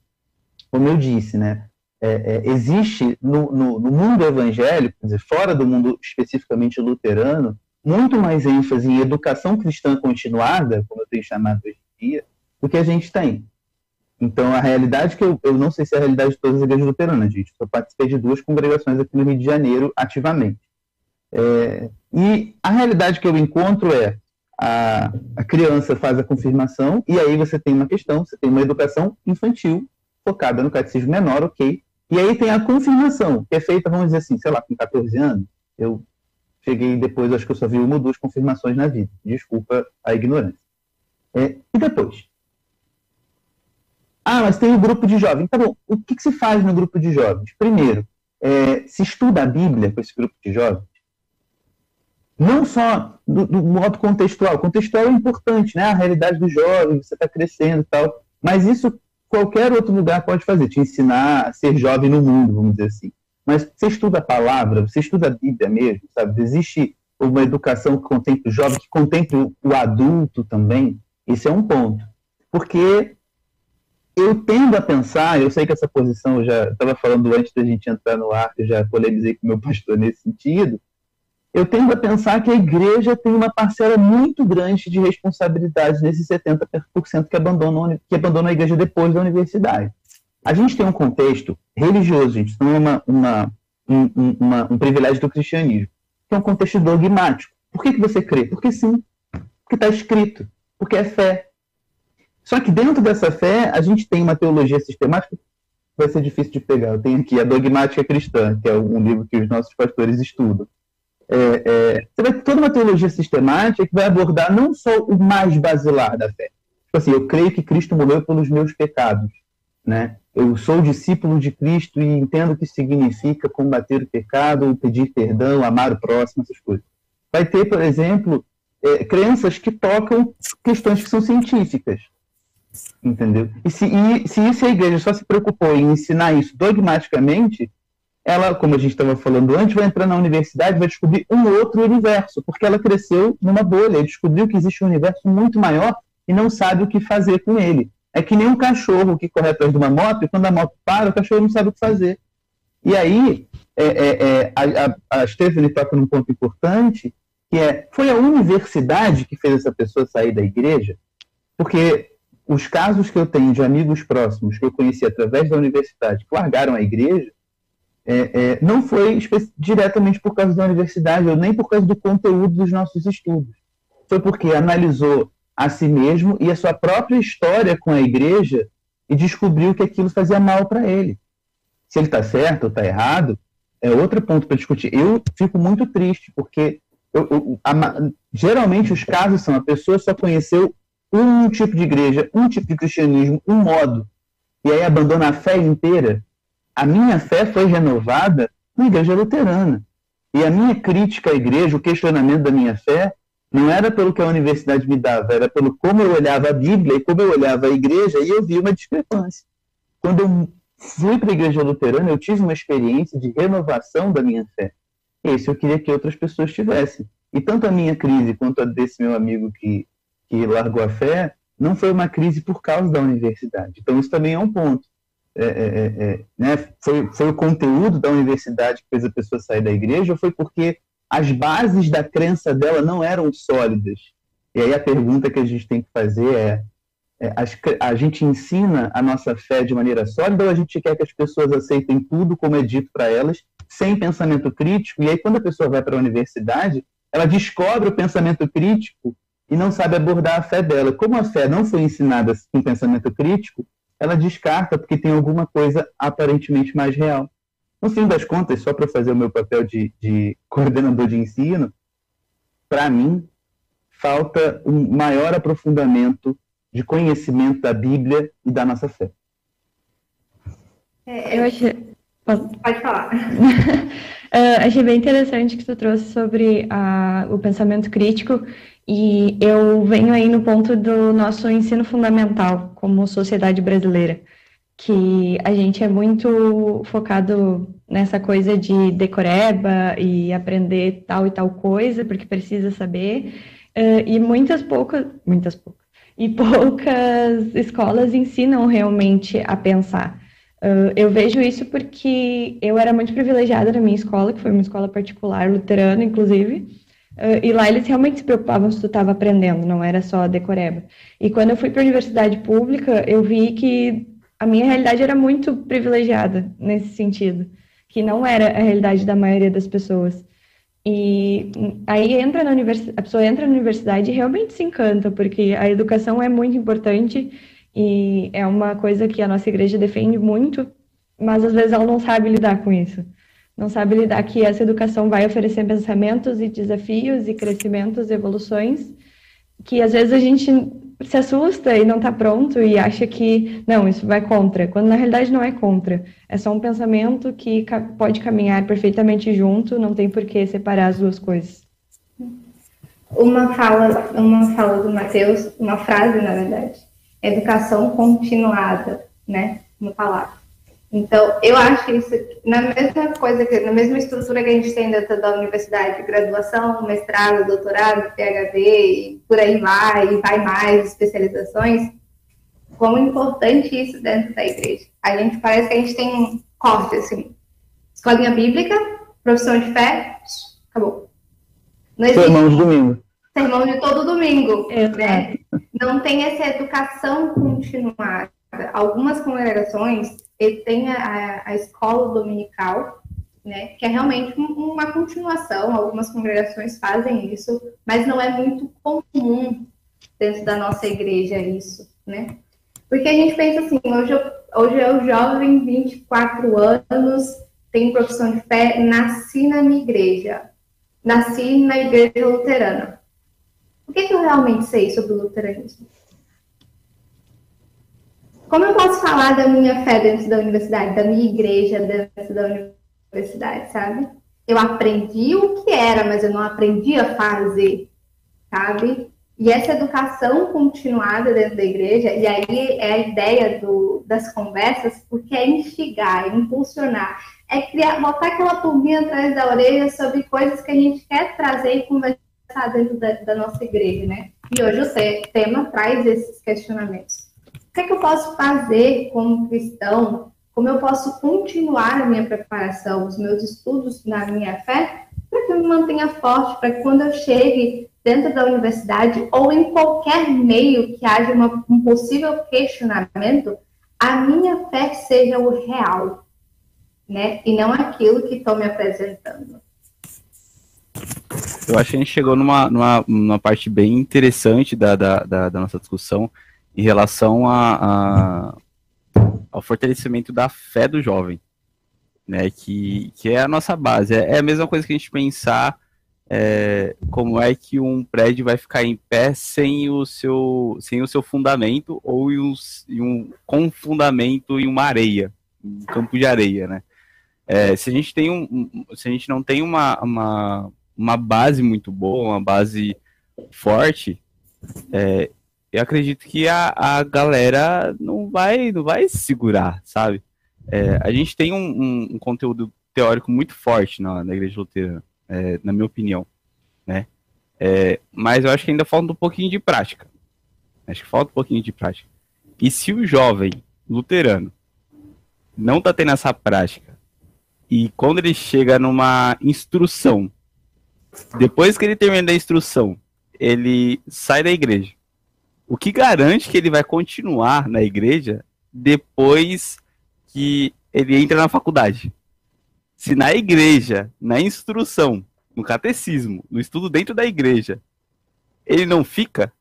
Como eu disse, né? É, é, existe no, no, no, mundo evangélico, quer dizer, fora do mundo especificamente luterano, muito mais ênfase em educação cristã continuada, como eu tenho chamado hoje em dia, do que a gente tem. Então, a realidade que eu, eu não sei se é a realidade de todas as igrejas luteranas, gente. Eu participei de duas congregações aqui no Rio de Janeiro ativamente. É, e a realidade que eu encontro é a, a criança faz a confirmação e aí você tem uma questão, você tem uma educação infantil focada no catecismo menor, ok. E aí tem a confirmação, que é feita, vamos dizer assim, sei lá, com 14 anos. Eu cheguei depois, acho que eu só vi uma ou duas confirmações na vida. Desculpa a ignorância. É, e depois? Ah, mas tem o grupo de jovens. Tá bom, o que, que, se faz no grupo de jovens? Primeiro, é, se estuda a Bíblia com esse grupo de jovens. Não só do, do modo contextual. Contextual é importante, né? A realidade do jovem, você está crescendo e tal. Mas isso qualquer outro lugar pode fazer, te ensinar a ser jovem no mundo, vamos dizer assim. Mas você estuda a palavra, você estuda a Bíblia mesmo, sabe? Existe uma educação que contemple o jovem, que contemple o adulto também. Esse é um ponto. Porque eu tendo a pensar, eu sei que essa posição eu já estava falando antes da gente entrar no ar, eu já polemizei com meu pastor nesse sentido, eu tendo a pensar que a igreja tem uma parcela muito grande de responsabilidade nesses 70% que abandonam, que abandonam a igreja depois da universidade. A gente tem um contexto religioso, gente, não é uma, uma, um, uma, um privilégio do cristianismo, que é um contexto dogmático. Por que, que você crê? Porque sim, porque está escrito, porque é fé. Só que dentro dessa fé, a gente tem uma teologia sistemática, vai ser difícil de pegar. Eu tenho aqui a Dogmática Cristã, que é um livro que os nossos pastores estudam é, é, você vai ter toda uma teologia sistemática que vai abordar não só o mais basilar da fé. Tipo assim, eu creio que Cristo morreu pelos meus pecados, né? Eu sou discípulo de Cristo e entendo o que significa combater o pecado, pedir perdão, amar o próximo, essas coisas. Vai ter, por exemplo, é, crenças que tocam questões que são científicas, entendeu? E se, e se isso a igreja só se preocupou em ensinar isso dogmaticamente, ela, como a gente estava falando antes, vai entrar na universidade, vai descobrir um outro universo, porque ela cresceu numa bolha, descobriu que existe um universo muito maior e não sabe o que fazer com ele. É que nem um cachorro que corre atrás de uma moto e quando a moto para, o cachorro não sabe o que fazer. E aí, é, é, é, a, a, a Stephanie toca num ponto importante, que é, foi a universidade que fez essa pessoa sair da igreja? Porque os casos que eu tenho de amigos próximos que eu conheci através da universidade que largaram a igreja, é, é, não foi diretamente por causa da universidade ou nem por causa do conteúdo dos nossos estudos. Foi porque analisou a si mesmo e a sua própria história com a igreja e descobriu que aquilo fazia mal para ele. Se ele está certo ou está errado, é outro ponto para discutir. Eu fico muito triste, porque eu, eu, a, geralmente os casos são a pessoa só conheceu um tipo de igreja, um tipo de cristianismo, um modo, e aí abandona a fé inteira a minha fé foi renovada na igreja luterana. E a minha crítica à igreja, o questionamento da minha fé, não era pelo que a universidade me dava, era pelo como eu olhava a Bíblia e como eu olhava a igreja e eu vi uma discrepância. Quando eu fui para a igreja luterana, eu tive uma experiência de renovação da minha fé. Esse eu queria que outras pessoas tivessem. E tanto a minha crise quanto a desse meu amigo que, que largou a fé, não foi uma crise por causa da universidade. Então, isso também é um ponto. É, é, é, é, né, foi, foi o conteúdo da universidade que fez a pessoa sair da igreja ou foi porque as bases da crença dela não eram sólidas? E aí a pergunta que a gente tem que fazer é, é a, a gente ensina a nossa fé de maneira sólida ou a gente quer que as pessoas aceitem tudo como é dito para elas, sem pensamento crítico? E aí quando a pessoa vai para a universidade, ela descobre o pensamento crítico e não sabe abordar a fé dela. Como a fé não foi ensinada com pensamento crítico, ela descarta porque tem alguma coisa aparentemente mais real. No fim das contas, só para fazer o meu papel de, de coordenador de ensino, para mim, falta um maior aprofundamento de conhecimento da Bíblia e da nossa fé. É, eu achei. Pode falar. uh, achei bem interessante que tu trouxe sobre uh, o pensamento crítico e eu venho aí no ponto do nosso ensino fundamental como sociedade brasileira, que a gente é muito focado nessa coisa de decoreba e aprender tal e tal coisa, porque precisa saber, uh, e muitas poucas, muitas poucas, e poucas escolas ensinam realmente a pensar. Uh, eu vejo isso porque eu era muito privilegiada na minha escola, que foi uma escola particular, luterana, inclusive, Uh, e lá eles realmente se preocupavam se tu estava aprendendo, não era só decoreba. E quando eu fui para a universidade pública, eu vi que a minha realidade era muito privilegiada nesse sentido, que não era a realidade da maioria das pessoas. E aí entra na universidade, a pessoa entra na universidade e realmente se encanta, porque a educação é muito importante e é uma coisa que a nossa igreja defende muito, mas às vezes ela não sabe lidar com isso não sabe lidar que essa educação vai oferecer pensamentos e desafios e crescimentos, evoluções, que às vezes a gente se assusta e não está pronto e acha que não, isso vai contra, quando na realidade não é contra. É só um pensamento que pode caminhar perfeitamente junto, não tem por que separar as duas coisas. Uma fala, uma fala do Mateus, uma frase, na verdade, educação continuada, né? Uma palavra. Então, eu acho isso na mesma coisa, que, na mesma estrutura que a gente tem dentro da universidade, graduação, mestrado, doutorado, PhD, e por aí vai, e vai mais, especializações, como importante isso dentro da igreja. A gente parece que a gente tem um corte, assim, escolinha bíblica, profissão de fé, acabou. Não existe. Sermão de domingo. Sermão de todo domingo, né? Não tem essa educação continuada. Algumas congregações ele tem a, a escola dominical, né, que é realmente uma continuação. Algumas congregações fazem isso, mas não é muito comum dentro da nossa igreja isso, né? Porque a gente pensa assim, hoje eu, hoje eu jovem, 24 anos, tenho profissão de fé, nasci na minha igreja, nasci na igreja luterana. O que, que eu realmente sei sobre o luteranismo? Como eu posso falar da minha fé dentro da universidade, da minha igreja dentro da universidade, sabe? Eu aprendi o que era, mas eu não aprendi a fazer, sabe? E essa educação continuada dentro da igreja, e aí é a ideia do, das conversas, porque é instigar, é impulsionar, é criar, botar aquela turminha atrás da orelha sobre coisas que a gente quer trazer e conversar dentro da, da nossa igreja, né? E hoje o tema traz esses questionamentos que, é que eu posso fazer como cristão? Como eu posso continuar a minha preparação, os meus estudos na minha fé, para que eu me mantenha forte, para que quando eu chegue dentro da universidade ou em qualquer meio que haja uma, um possível questionamento, a minha fé seja o real, né? E não aquilo que estão me apresentando. Eu acho que a gente chegou numa, numa, numa parte bem interessante da, da, da, da nossa discussão, em relação a, a, ao fortalecimento da fé do jovem, né? Que, que é a nossa base. É, é a mesma coisa que a gente pensar é, como é que um prédio vai ficar em pé sem o seu, sem o seu fundamento ou em um, em um, com fundamento em uma areia, um campo de areia, né? É, se a gente tem um, se a gente não tem uma, uma, uma base muito boa, uma base forte, é, eu acredito que a, a galera não vai, não vai segurar, sabe? É, a gente tem um, um, um, conteúdo teórico muito forte na, na Igreja Luterana, é, na minha opinião, né? É, mas eu acho que ainda falta um pouquinho de prática. Acho que falta um pouquinho de prática. E se o jovem luterano não tá tendo essa prática, e quando ele chega numa instrução, depois que ele termina a instrução, ele sai da igreja o que garante que ele vai continuar na igreja depois que ele entra na faculdade? Se na igreja, na instrução, no catecismo, no estudo dentro da igreja, ele não fica,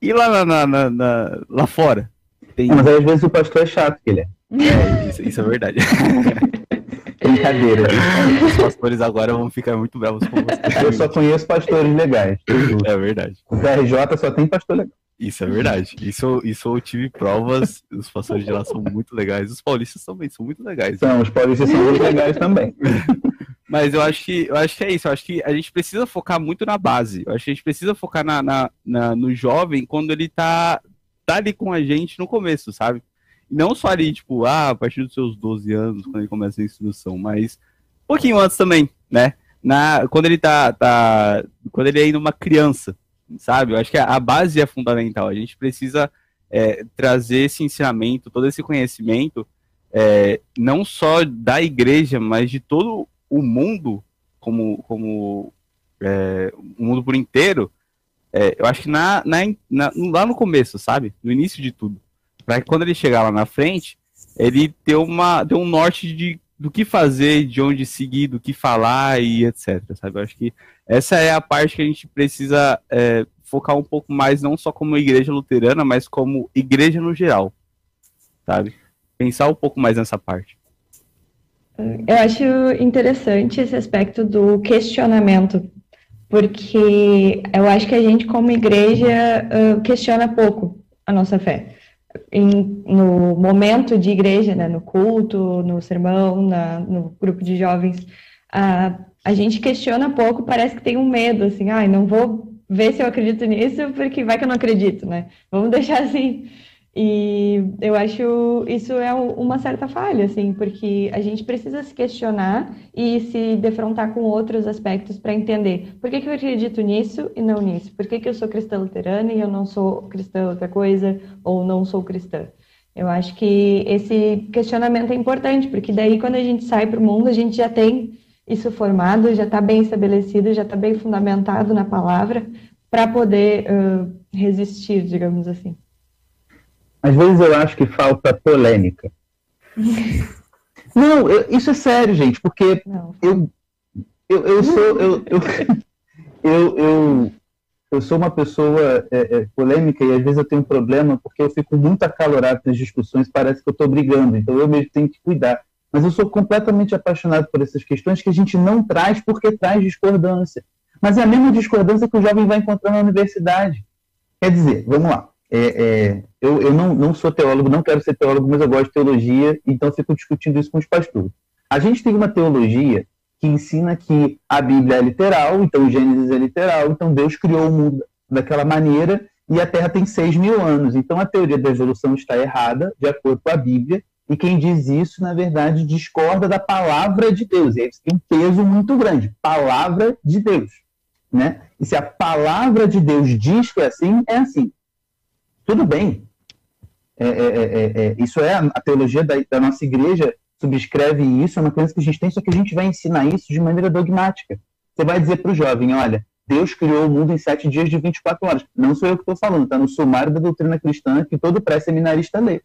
e lá, na, na, na, lá fora? Tem... Mas às vezes o pastor é chato, que ele é. é isso, isso é verdade. Brincadeira. Os pastores agora vão ficar muito bravos com você. Eu só conheço pastores legais. É verdade. O PRJ só tem pastor legal. Isso é verdade. Isso, isso eu tive provas. Os pastores de lá são muito legais. Os paulistas também são muito legais. São, os paulistas são muito legais também. Mas eu acho que eu acho que é isso. Eu acho que a gente precisa focar muito na base. Eu acho que a gente precisa focar na, na, na no jovem quando ele tá, tá ali com a gente no começo, sabe? Não só ali, tipo, ah, a partir dos seus 12 anos, quando ele começa a instrução, mas um pouquinho antes também, né? Na, quando ele tá, tá. Quando ele é ainda uma criança, sabe? Eu acho que a, base é fundamental. A gente precisa é, trazer esse ensinamento, todo esse conhecimento, é, não só da igreja, mas de todo o mundo, como, como é, o mundo por inteiro. É, eu acho que na, na, na, lá no começo, sabe? No início de tudo para que quando ele chegar lá na frente, ele ter, uma, ter um norte de, do que fazer, de onde seguir, do que falar e etc. Sabe? Eu acho que essa é a parte que a gente precisa é, focar um pouco mais, não só como igreja luterana, mas como igreja no geral. Sabe? Pensar um pouco mais nessa parte. Eu acho interessante esse aspecto do questionamento, porque eu acho que a gente, como igreja, questiona pouco a nossa fé. Em, no momento de igreja, né, no culto, no sermão, na, no grupo de jovens, a, a gente questiona pouco, parece que tem um medo, assim, ai, ah, não vou ver se eu acredito nisso, porque vai que eu não acredito, né? Vamos deixar assim. E eu acho isso é uma certa falha, assim, porque a gente precisa se questionar e se defrontar com outros aspectos para entender por que, que eu acredito nisso e não nisso, por que, que eu sou cristã luterana e eu não sou cristã outra coisa, ou não sou cristã. Eu acho que esse questionamento é importante, porque daí quando a gente sai para o mundo, a gente já tem isso formado, já está bem estabelecido, já está bem fundamentado na palavra, para poder uh, resistir, digamos assim. Às vezes eu acho que falta polêmica. Não, eu, isso é sério, gente, porque eu, eu, eu sou eu, eu, eu, eu, eu sou uma pessoa é, é, polêmica e às vezes eu tenho um problema porque eu fico muito acalorado nas discussões, parece que eu estou brigando, então eu mesmo tenho que cuidar. Mas eu sou completamente apaixonado por essas questões que a gente não traz porque traz discordância. Mas é a mesma discordância que o jovem vai encontrar na universidade. Quer dizer, vamos lá. É, é, eu, eu não, não sou teólogo, não quero ser teólogo, mas eu gosto de teologia, então fico discutindo isso com os pastores. A gente tem uma teologia que ensina que a Bíblia é literal, então Gênesis é literal, então Deus criou o mundo daquela maneira e a Terra tem 6 mil anos. Então a teoria da evolução está errada, de acordo com a Bíblia, e quem diz isso, na verdade, discorda da palavra de Deus. E aí tem um peso muito grande. Palavra de Deus. Né? E se a palavra de Deus diz que é assim, é assim tudo bem. É, é, é, é, isso é a teologia da, da, nossa igreja subscreve isso, é uma coisa que a gente tem, só que a gente vai ensinar isso de maneira dogmática. Você vai dizer para o jovem, olha, Deus criou o mundo em sete dias de 24 horas. Não sou eu que estou falando, está no sumário da doutrina cristã que todo pré-seminarista lê.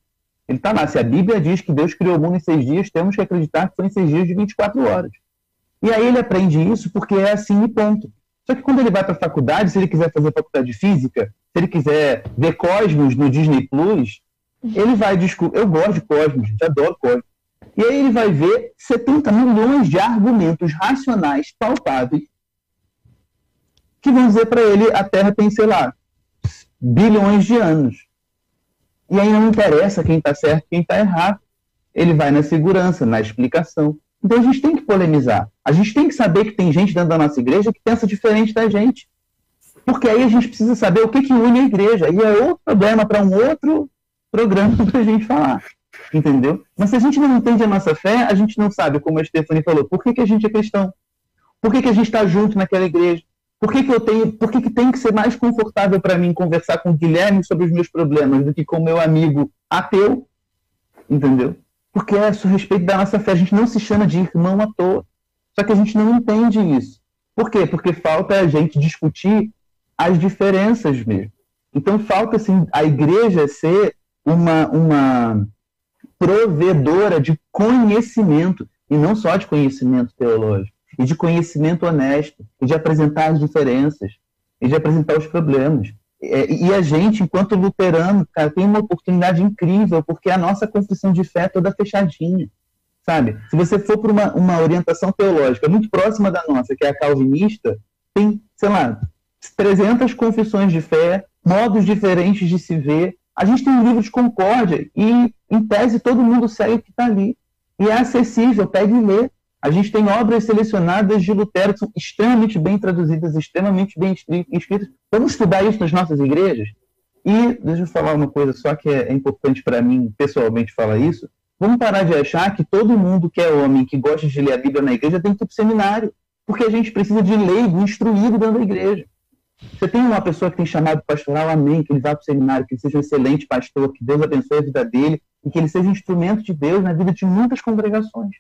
Ele está lá. Se a Bíblia diz que Deus criou o mundo em seis dias, temos que acreditar que foi em seis dias de 24 horas. E aí ele aprende isso porque é assim e ponto. Só que quando ele vai para a faculdade, se ele quiser fazer faculdade de física, se ele quiser ver Cosmos no Disney Plus, ele vai descobrir. Eu gosto de Cosmos, gente, adoro Cosmos. E aí ele vai ver 70 milhões de argumentos racionais, palpáveis, que vão dizer para ele a Terra tem, sei lá, bilhões de anos. E aí não interessa quem está certo quem está errado. Ele vai na segurança, na explicação. Então a gente tem que polemizar. A gente tem que saber que tem gente dentro da nossa igreja que pensa diferente da gente. Porque aí a gente precisa saber o que, que une a igreja. E é outro problema para um outro programa para a gente falar. Entendeu? Mas se a gente não entende a nossa fé, a gente não sabe, como a Stephanie falou, por que, que a gente é cristão? Por que, que a gente está junto naquela igreja? Por que, que eu tenho, por que, que tem que ser mais confortável para mim conversar com o Guilherme sobre os meus problemas do que com o meu amigo ateu? Entendeu? Porque é a respeito da nossa fé. A gente não se chama de irmão à toa. Só que a gente não entende isso. Por quê? Porque falta a gente discutir as diferenças mesmo. Então falta assim a igreja ser uma, uma provedora de conhecimento e não só de conhecimento teológico, e de conhecimento honesto, e de apresentar as diferenças, e de apresentar os problemas. E a gente, enquanto luterano, cara, tem uma oportunidade incrível, porque a nossa confissão de fé é toda fechadinha, sabe? Se você for para uma, uma orientação teológica muito próxima da nossa, que é a calvinista, tem, sei lá, 300 confissões de fé, modos diferentes de se ver. A gente tem um livro de concórdia e, em tese, todo mundo segue o que está ali. E é acessível, pegue e lê. A gente tem obras selecionadas de Lutero que são extremamente bem traduzidas, extremamente bem escritas. Vamos estudar isso nas nossas igrejas? E deixa eu falar uma coisa só que é importante para mim, pessoalmente, falar isso. Vamos parar de achar que todo mundo que é homem, que gosta de ler a Bíblia na igreja, tem que ir para seminário. Porque a gente precisa de leigo instruído dentro da igreja. Você tem uma pessoa que tem chamado pastoral, amém, que ele vá para o seminário, que ele seja um excelente pastor, que Deus abençoe a vida dele e que ele seja instrumento de Deus na vida de muitas congregações.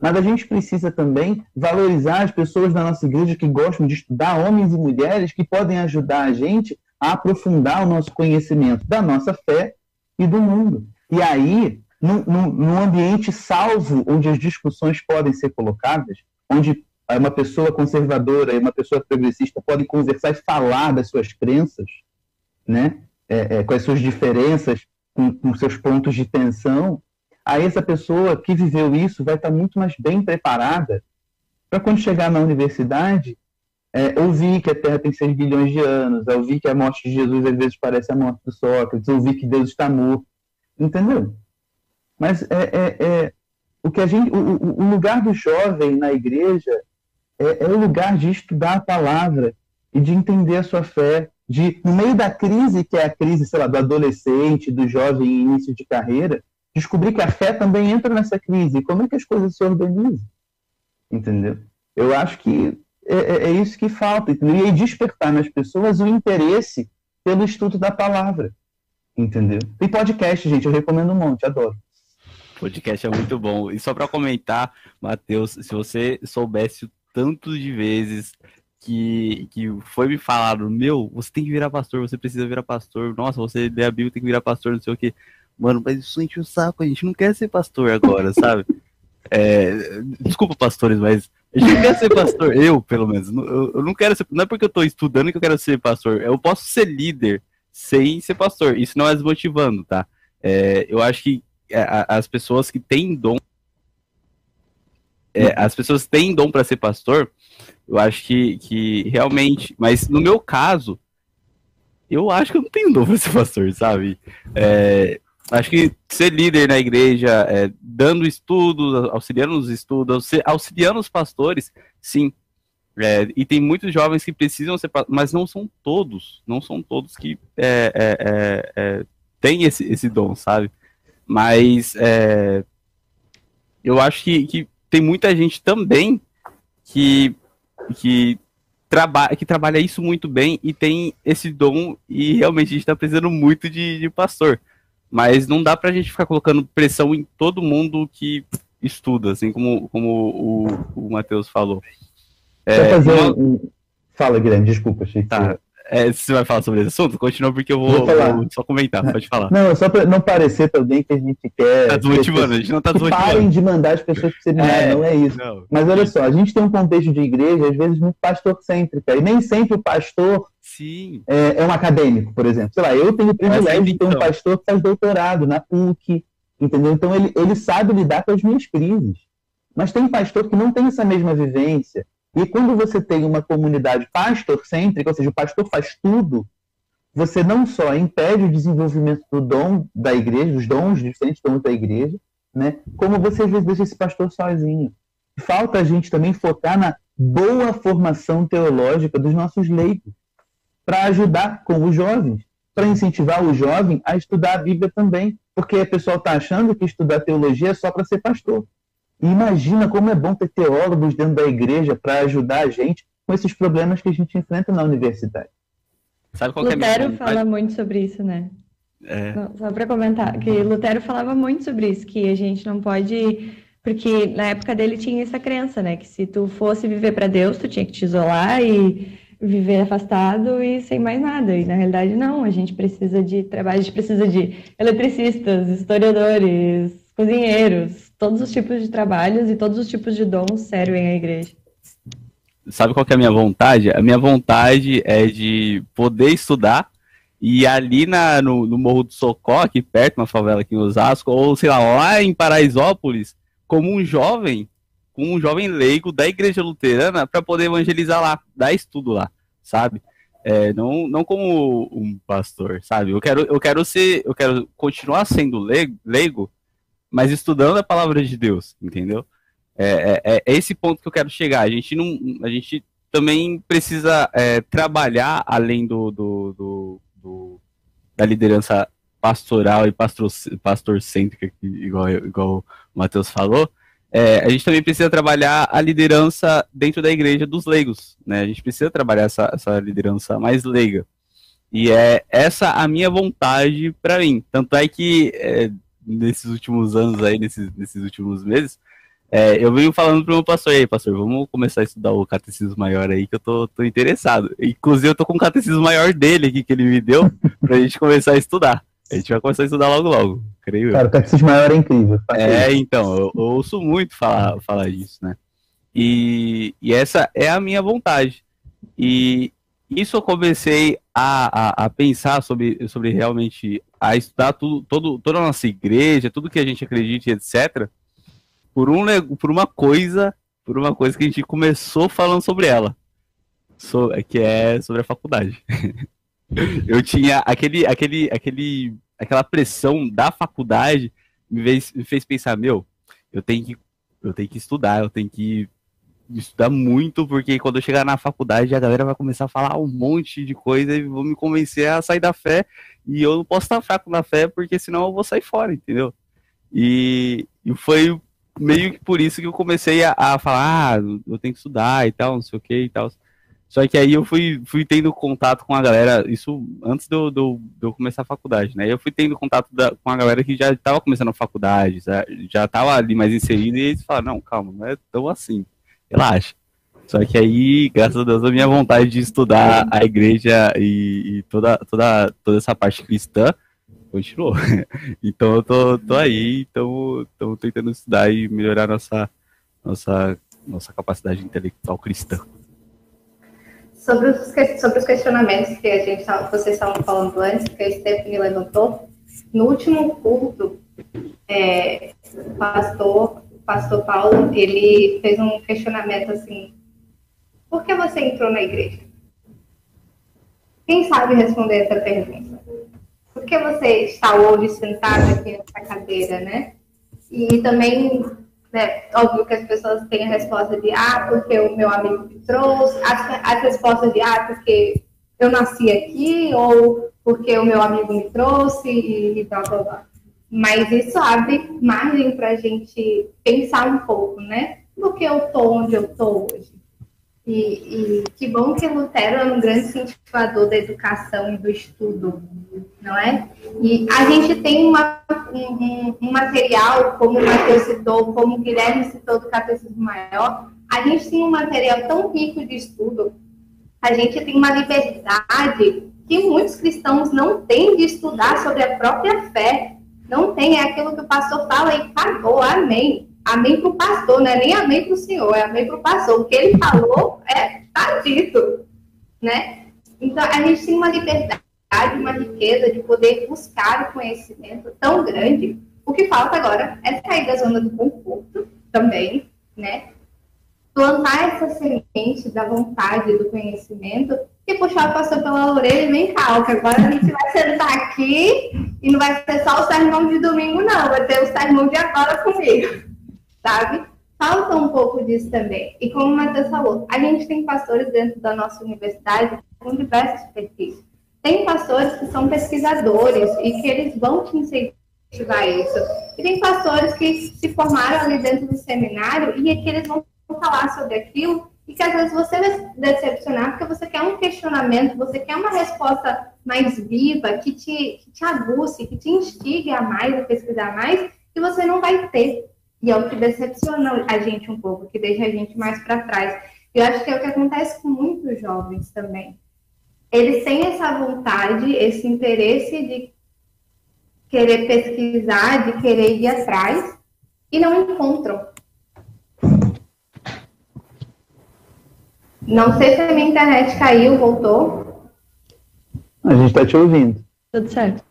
Mas a gente precisa também valorizar as pessoas da nossa igreja que gostam de estudar, homens e mulheres que podem ajudar a gente a aprofundar o nosso conhecimento da nossa fé e do mundo. E aí, num, ambiente salvo, onde as discussões podem ser colocadas, onde uma pessoa conservadora e uma pessoa progressista podem conversar e falar das suas crenças, né? É, é, com as suas diferenças, com, com seus pontos de tensão, aí essa pessoa que viveu isso vai estar muito mais bem preparada para quando chegar na universidade é, ouvir que a Terra tem 6 bilhões de anos, ouvir que a morte de Jesus às vezes parece a morte do Sócrates, ouvir que Deus está morto, entendeu? Mas é, é, é o que a gente, o, o, lugar do jovem na igreja é, é o lugar de estudar a palavra e de entender a sua fé, de no meio da crise que é a crise, sei lá, do adolescente, do jovem em início de carreira, descobrir que a fé também entra nessa crise. Como é que as coisas se organizam? Entendeu? Eu acho que é, é, é isso que falta. Entendeu? E despertar nas pessoas o interesse pelo estudo da palavra. Entendeu? Tem podcast, gente, eu recomendo um monte, adoro. Podcast é muito bom. E só para comentar, Matheus, se você soubesse o tanto de vezes que, que foi me falado, meu, você tem que virar pastor, você precisa virar pastor, nossa, você lê a Bíblia, tem que virar pastor, não sei o que. Mano, mas isso enche o saco, a gente não quer ser pastor agora, sabe? É, desculpa, pastores, mas a gente não quer ser pastor. Eu, pelo menos. Eu, eu, não quero ser. Não é porque eu tô estudando que eu quero ser pastor. Eu posso ser líder sem ser pastor. Isso não é desmotivando, tá? É, eu acho que é, as pessoas que têm dom. É, as pessoas têm dom para ser pastor, eu acho que, que realmente. Mas no meu caso, eu acho que eu não tenho dom para ser pastor, sabe? É, acho que ser líder na igreja, é, dando estudos, auxiliando nos estudos, auxiliando os pastores, sim. É, e tem muitos jovens que precisam ser, mas não são todos, não são todos que é, é, é, é têm esse, esse dom, sabe? Mas eu acho que, que tem muita gente também que, que, traba que trabalha isso muito bem e tem esse dom e realmente a gente está precisando muito de, de pastor. Mas não dá pra gente ficar colocando pressão em todo mundo que estuda, assim como, como o, o Matheus falou. É, fazer uma... um... Fala, Guilherme, desculpa, achei que tá. É, você vai falar sobre esse assunto? Continua porque eu vou, vou, vou só comentar, pode falar. Não, só para não parecer também que a gente quer. Tá desmotivando, a gente não tá desmotivando. Parem de mandar as pessoas para seminário, é, não é isso. Não. Mas olha só, a gente tem um contexto de igreja, às vezes, muito pastor-cêntrica, e nem sempre o pastor Sim. É, é, um acadêmico, por exemplo. Sei lá, eu tenho o privilégio de ter um então. pastor que faz doutorado na PUC, entendeu? Então ele, ele sabe lidar com as minhas crises. Mas tem pastor que não tem essa mesma vivência. E quando você tem uma comunidade pastor-cêntrica, ou seja, o pastor faz tudo, você não só impede o desenvolvimento do dom da igreja, dos dons, diferentes dons da igreja, né? como você às vezes deixa esse pastor sozinho. Falta a gente também focar na boa formação teológica dos nossos leigos para ajudar com os jovens, para incentivar o jovem a estudar a Bíblia também, porque o pessoal está achando que estudar teologia é só para ser pastor. E imagina como é bom ter teólogos dentro da igreja para ajudar a gente com esses problemas que a gente enfrenta na universidade. Sabe qual Lutero é fala muito sobre isso, né? É. Só para comentar, que Lutero falava muito sobre isso, que a gente não pode porque na época dele tinha essa crença, né, que se tu fosse viver para Deus, tu tinha que te isolar e viver afastado e sem mais nada. E na realidade não, a gente precisa de trabalho, a gente precisa de eletricistas, historiadores, cozinheiros, todos os tipos de trabalhos e todos os tipos de dons servem à igreja. Sabe qual é a minha vontade? A minha vontade é de poder estudar e ali na, no, no Morro do Socó, aqui perto, na favela aqui em Osasco, ou sei lá, lá em Paraisópolis, como um jovem, com um jovem leigo da igreja luterana para poder evangelizar lá, dar estudo lá, sabe? É, não, não como um pastor, sabe? Eu quero, eu quero ser, eu quero continuar sendo leigo, mas estudando a palavra de Deus, entendeu? É, é, é esse ponto que eu quero chegar. A gente não, a gente também precisa é, trabalhar além do, do, do, do, da liderança pastoral e pastor, pastor cêntrica, igual, igual o Matheus falou, é, a gente também precisa trabalhar a liderança dentro da igreja dos leigos, né? A gente precisa trabalhar essa, essa liderança mais leiga. E é essa a minha vontade para mim. Tanto é que é, nesses últimos anos aí, nesses, nesses últimos meses, é, eu venho falando pro meu pastor, aí, pastor, vamos começar a estudar o catecismo maior aí, que eu tô, tô interessado. Inclusive, eu tô com o catecismo maior dele aqui, que ele me deu, pra gente começar a estudar. A gente vai começar a estudar logo logo, creio Cara, o Catecismo Maior é incrível. É, então, eu, eu, ouço muito falar, falar disso, né? E, e essa é a minha vontade. E isso eu comecei a, a, a, pensar sobre, sobre realmente a estudar tudo, todo, toda a nossa igreja, tudo que a gente acredita, etc. Por, um, por uma coisa, por uma coisa que a gente começou falando sobre ela, so, que é sobre a faculdade. eu tinha aquele, aquele, aquele, aquela pressão da faculdade me fez, me fez pensar, meu, eu tenho que, eu tenho que estudar, eu tenho que estudar muito, porque quando eu chegar na faculdade a galera vai começar a falar um monte de coisa e vão me convencer a sair da fé. E eu não posso estar fraco na fé, porque senão eu vou sair fora, entendeu? E, e foi meio que por isso que eu comecei a, a falar, ah, eu tenho que estudar e tal, não sei o que e tal. Só que aí eu fui, fui tendo contato com a galera, isso antes de eu, começar a faculdade, né? Eu fui tendo contato da, com a galera que já estava começando a faculdade, já estava ali mais inserido, e eles falaram, não, calma, não é tão assim, relaxa. Só que aí, graças a Deus, a minha vontade de estudar a igreja e, e toda, toda, toda essa parte cristã continuou. então eu tô, tô aí, então estamos tentando estudar e melhorar nossa, nossa, nossa capacidade intelectual cristã sobre os, sobre os questionamentos que a gente vocês estavam falando antes, que a Stephanie levantou, no último culto, é, o pastor, o pastor Paulo, ele fez um questionamento assim, por que você entrou na igreja? Quem sabe responder essa pergunta? Por que você está hoje sentado aqui nessa cadeira, né? E também né? Óbvio que as pessoas têm a resposta de ah, porque o meu amigo me trouxe, as, as respostas de ah, porque eu nasci aqui, ou porque o meu amigo me trouxe e, e blá blá blá. Mas isso abre margem para a gente pensar um pouco, né? Por que eu estou onde eu estou hoje? E, e, que bom que Lutero é um grande incentivador da educação e do estudo, não é? E a gente tem uma, um, um, material, como o Matheus citou, como o Guilherme citou do Catecismo Maior, a gente tem um material tão rico de estudo, a gente tem uma liberdade que muitos cristãos não têm de estudar sobre a própria fé. Não tem, é aquilo que o pastor fala e acabou, amém amém para o pastor, não é nem amém para o senhor, é amém para o pastor. O que ele falou é tá dito, né? Então, a gente tem uma liberdade, uma riqueza de poder buscar o conhecimento tão grande. O que falta agora é sair da zona do conforto também, né? Plantar essa semente da vontade, do conhecimento e puxar o pastor pela orelha e vem cá, que agora a gente vai sentar aqui e não vai ser só o sermão de domingo, não, vai ter o sermão de agora comigo sabe? Falta um pouco disso também. E como o Matheus falou, a gente tem pastores dentro da nossa universidade com diversos perfis. Tem pastores que são pesquisadores e que eles vão te incentivar isso. E tem pastores que se formaram ali dentro do seminário e é que eles vão falar sobre aquilo e que às vezes você vai decepcionar porque você quer um questionamento, você quer uma resposta mais viva, que te, que te aguce, que te instigue a mais, a pesquisar mais, e você não vai ter. E é o que decepciona a gente um pouco, que deixa a gente mais para trás. Eu acho que é o que acontece com muitos jovens também. Eles têm essa vontade, esse interesse de querer pesquisar, de querer ir atrás, e não encontram. Não sei se a minha internet caiu, voltou. A gente está te ouvindo. Tudo certo.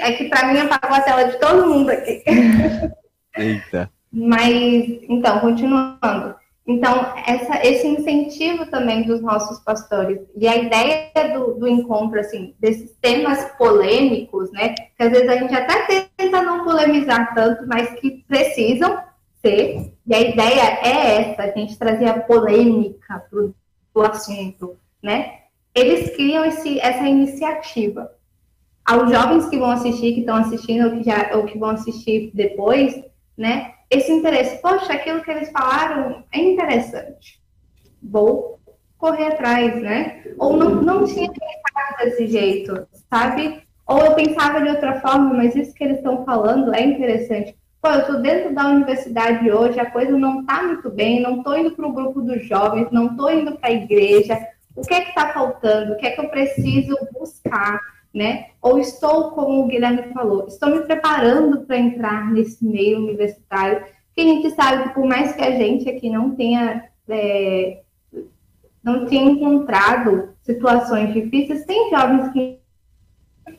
É que para mim apagou a tela de todo mundo aqui. Eita. Mas, então, continuando. Então, essa, esse incentivo também dos nossos pastores e a ideia do, do, encontro, assim, desses temas polêmicos, né? Que às vezes a gente até tenta não polemizar tanto, mas que precisam ser. E a ideia é essa, a gente trazer a polêmica para o assunto, né? Eles criam esse, essa iniciativa. Aos jovens que vão assistir, que estão assistindo ou que, já, ou que vão assistir depois, né? Esse interesse, poxa, aquilo que eles falaram é interessante. Vou correr atrás, né? Ou não, não tinha pensado desse jeito, sabe? Ou eu pensava de outra forma, mas isso que eles estão falando é interessante. Pô, eu estou dentro da universidade hoje, a coisa não está muito bem, não estou indo para o grupo dos jovens, não estou indo para a igreja. O que é que está faltando? O que é que eu preciso buscar? Né? Ou estou, como o Guilherme falou, estou me preparando para entrar nesse meio universitário, que a gente sabe que por mais que a gente aqui não tenha é, não tinha encontrado situações difíceis, tem jovens que.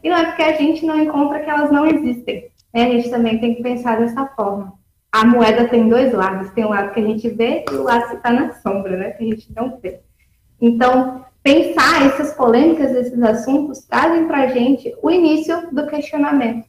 E não é porque a gente não encontra que elas não existem. Né? A gente também tem que pensar dessa forma. A moeda tem dois lados: tem o lado que a gente vê e o lado que está na sombra, né? que a gente não vê. Então, pensar essas polêmicas, esses assuntos, trazem para a gente o início do questionamento.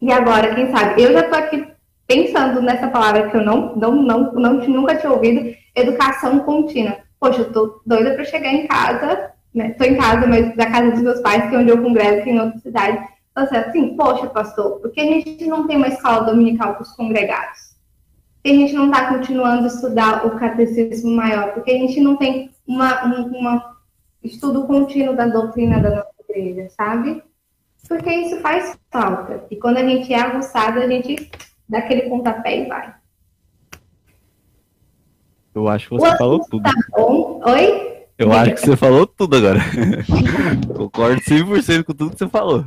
E agora, quem sabe, eu já estou aqui pensando nessa palavra que eu não, não, não, não nunca tinha ouvido, educação contínua. Poxa, eu tô doida para chegar em casa, né? Tô em casa, mas da casa dos meus pais, que é onde eu congresso, que é em outra cidade. Então, assim, poxa, pastor, por que a gente não tem uma escola dominical para os congregados? Que a gente não está continuando a estudar o catecismo maior? Por que a gente não tem uma, um uma estudo contínuo da doutrina da nossa igreja, sabe? Porque isso faz falta. E quando a gente é aguçado, a gente dá aquele pontapé e vai. Eu acho que você o falou tudo. Tá bom. Oi? Eu acho que você falou tudo agora. Concordo 100% com tudo que você falou.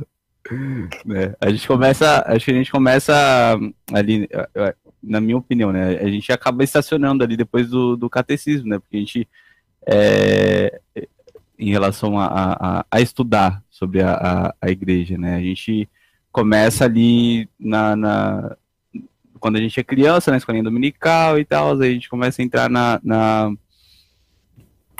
Né? A gente começa, acho que a gente começa ali, na minha opinião, né? A gente acaba estacionando ali depois do, do catecismo, né? Porque a gente, é, em relação a, a, a, estudar sobre a, a, a igreja, né? A gente começa ali na, na quando a gente é criança, na escolinha dominical e tal, aí a gente começa a entrar na, na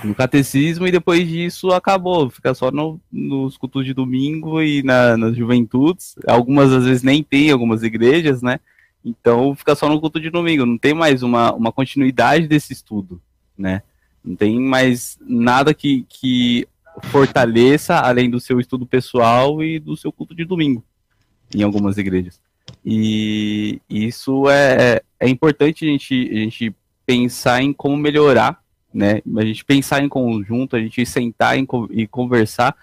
no catecismo e depois disso acabou, fica só no, nos cultos de domingo e na, nas juventudes. Algumas às vezes nem tem algumas igrejas, né? Então fica só no culto de domingo, não tem mais uma, uma continuidade desse estudo, né? Não tem mais nada que, que fortaleça além do seu estudo pessoal e do seu culto de domingo em algumas igrejas. E isso é, é importante a gente, a gente pensar em como melhorar, né? A gente pensar em conjunto, a gente sentar em, e conversar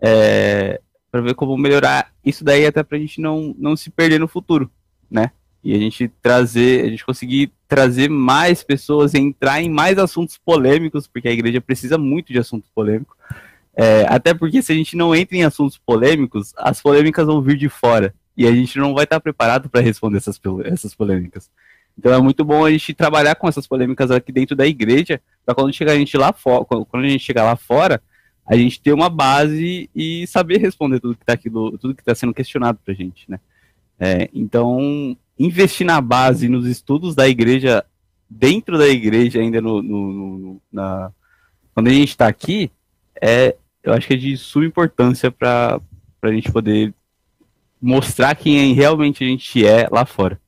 é, para ver como melhorar isso daí até para a gente não, não se perder no futuro, né? E a gente trazer, a gente conseguir trazer mais pessoas, entrar em mais assuntos polêmicos, porque a igreja precisa muito de assunto polêmico. É, até porque se a gente não entra em assuntos polêmicos, as polêmicas vão vir de fora e a gente não vai estar preparado para responder essas, essas polêmicas. Então é muito bom a gente trabalhar com essas polêmicas aqui dentro da igreja, para quando chegar a gente lá fora, quando a gente chegar lá fora, a gente ter uma base e saber responder tudo que está está sendo questionado para a gente, né? É, então investir na base, nos estudos da igreja, dentro da igreja ainda no, no, no na quando a gente está aqui, é, eu acho que é de suma importância para a gente poder mostrar quem realmente a gente é lá fora.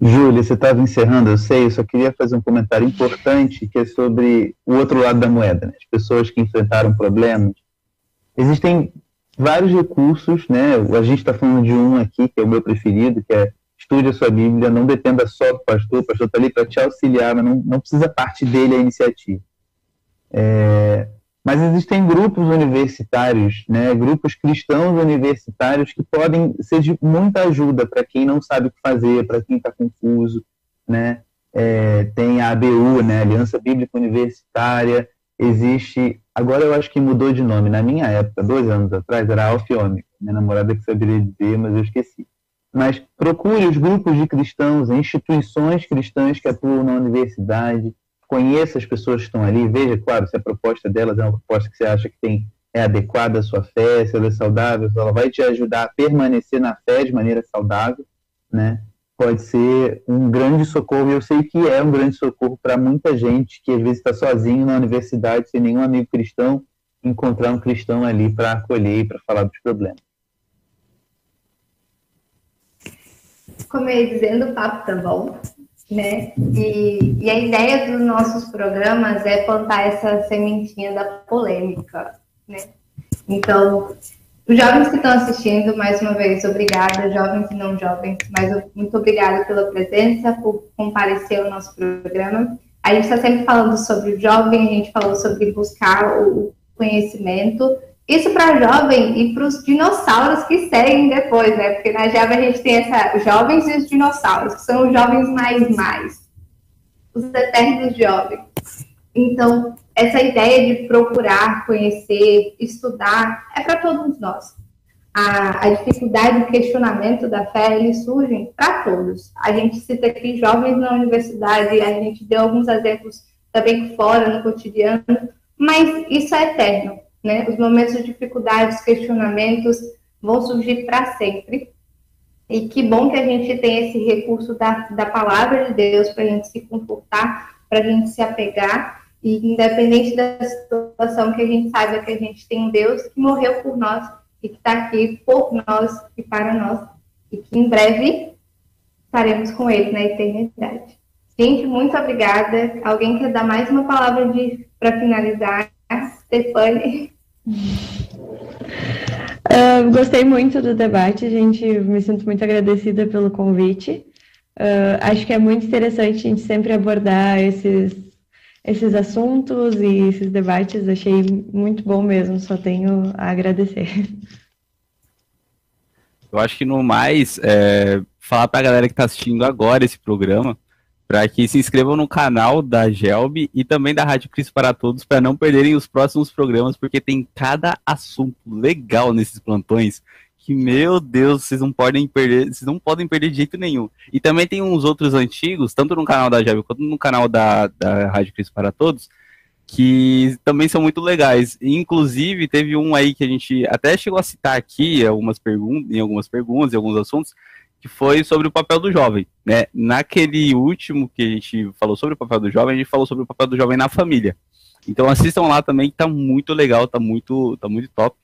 Júlia, você estava encerrando, eu sei, eu só queria fazer um comentário importante que é sobre o outro lado da moeda, né? as pessoas que enfrentaram problemas. Existem vários recursos, né? A gente está falando de um aqui, que é o meu preferido, que é estude a sua Bíblia, não dependa só do pastor, o pastor está ali para te auxiliar, mas não, não precisa parte dele a iniciativa. É, mas existem grupos universitários, né, grupos cristãos universitários que podem ser de muita ajuda para quem não sabe o que fazer, para quem está confuso. Né? É, tem a ABU, né, Aliança Bíblica Universitária, existe. Agora eu acho que mudou de nome. Na minha época, dois anos atrás, era Ômega. Minha namorada que saberia dizer, mas eu esqueci. Mas procure os grupos de cristãos, instituições cristãs que atuam na universidade, conheça as pessoas que estão ali, veja, claro, se a proposta delas é uma proposta que você acha que tem, é adequada à sua fé, se ela é saudável, se ela vai te ajudar a permanecer na fé de maneira saudável, né? Pode ser um grande socorro, e eu sei que é um grande socorro para muita gente que às vezes está sozinho na universidade, sem nenhum amigo cristão, encontrar um cristão ali para acolher e para falar dos problemas. Como eu ia dizendo, o papo tá bom, né? E, e a ideia dos nossos programas é plantar essa sementinha da polêmica, né? Então, os jovens que estão assistindo, mais uma vez, obrigada, jovens e não jovens, mas muito obrigada pela presença, por comparecer ao nosso programa. A gente está sempre falando sobre o jovem, a gente falou sobre buscar o conhecimento, isso para jovem e para os dinossauros que seguem depois, né? Porque na Java a gente tem essa jovens e os dinossauros, que são os jovens mais mais, os eternos jovens. Então, essa ideia de procurar, conhecer, estudar, é para todos nós. A, a dificuldade, o questionamento da fé, eles surgem para todos. A gente cita aqui jovens na universidade, a gente deu alguns exemplos também fora, no cotidiano, mas isso é eterno, né? Os momentos de dificuldades, questionamentos vão surgir para sempre. E que bom que a gente tem esse recurso da, da palavra de Deus para a gente se comportar, para a gente se apegar, e independente da situação, que a gente saiba que a gente tem um Deus que morreu por nós e que está aqui por nós e para nós, e que em breve estaremos com Ele na eternidade. Gente, muito obrigada. Alguém quer dar mais uma palavra para finalizar? Stefane. Uh, gostei muito do debate, gente. Me sinto muito agradecida pelo convite. Uh, acho que é muito interessante a gente sempre abordar esses, esses assuntos e esses debates. Achei muito bom mesmo, só tenho a agradecer. Eu acho que no mais, é, falar para a galera que está assistindo agora esse programa para que se inscrevam no canal da Gelb e também da Rádio Cristo para Todos para não perderem os próximos programas, porque tem cada assunto legal nesses plantões que, meu Deus, vocês não podem perder, vocês não podem perder de jeito nenhum. E também tem uns outros antigos, tanto no canal da Gelb quanto no canal da, da Rádio Cristo para Todos, que também são muito legais. Inclusive, teve um aí que a gente até chegou a citar aqui algumas perguntas, em algumas perguntas, em alguns assuntos, que foi sobre o papel do jovem, né? Naquele último que a gente falou sobre o papel do jovem, a gente falou sobre o papel do jovem na família. Então assistam lá também, que tá muito legal, tá muito, tá muito top.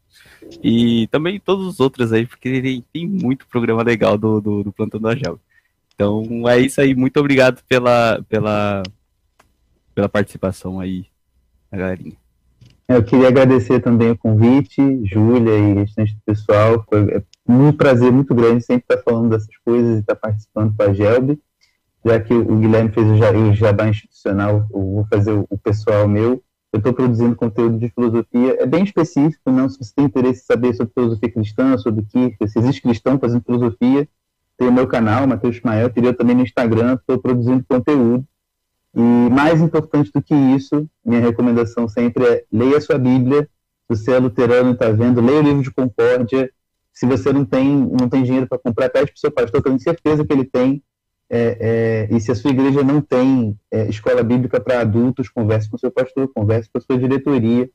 E também todos os outros aí, porque tem, tem muito programa legal do, do, do Plantão da Gel. Então é isso aí, muito obrigado pela, pela, pela participação aí, a galerinha. Eu queria agradecer também o convite, Júlia e restante do pessoal. Foi é um prazer muito grande sempre estar falando dessas coisas e estar participando com a Gelb. Já que o Guilherme fez o jabá institucional, eu vou fazer o pessoal meu. Eu estou produzindo conteúdo de filosofia, é bem específico, não? Se você tem interesse em saber sobre filosofia cristã, sobre que se existe cristão fazendo filosofia, tem o meu canal, Matheus Ismael, teria também no Instagram, estou produzindo conteúdo. E mais importante do que isso, minha recomendação sempre é leia sua Bíblia. Se você é luterano e está vendo, leia o livro de Concórdia. Se você não tem, não tem dinheiro para comprar, pede para o seu pastor, tenho certeza que ele tem. É, é, e se a sua igreja não tem é, escola bíblica para adultos, converse com seu pastor, converse com a sua diretoria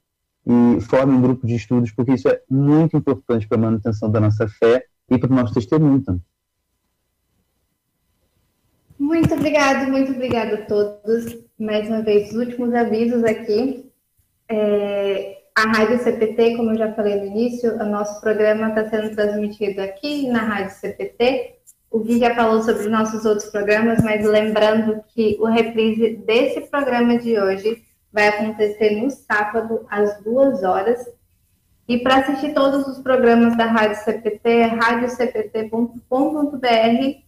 e forme um grupo de estudos, porque isso é muito importante para a manutenção da nossa fé e para o nosso testemunho também. Muito obrigado, muito obrigada a todos. Mais uma vez, os últimos avisos aqui. É, a Rádio CPT, como eu já falei no início, o nosso programa está sendo transmitido aqui na Rádio CPT. O Gui já falou sobre os nossos outros programas, mas lembrando que o reprise desse programa de hoje vai acontecer no sábado, às duas horas. E para assistir todos os programas da Rádio CPT, é radiocpt.com.br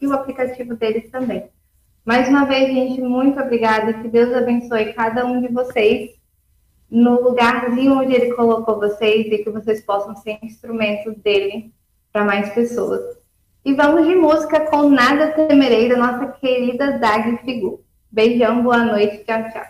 e o aplicativo deles também. Mais uma vez, gente, muito obrigada. Que Deus abençoe cada um de vocês no lugarzinho onde Ele colocou vocês e que vocês possam ser instrumentos dele para mais pessoas. E vamos de música com Nada Temerei, da nossa querida Dag Figu. Beijão, boa noite, tchau, tchau.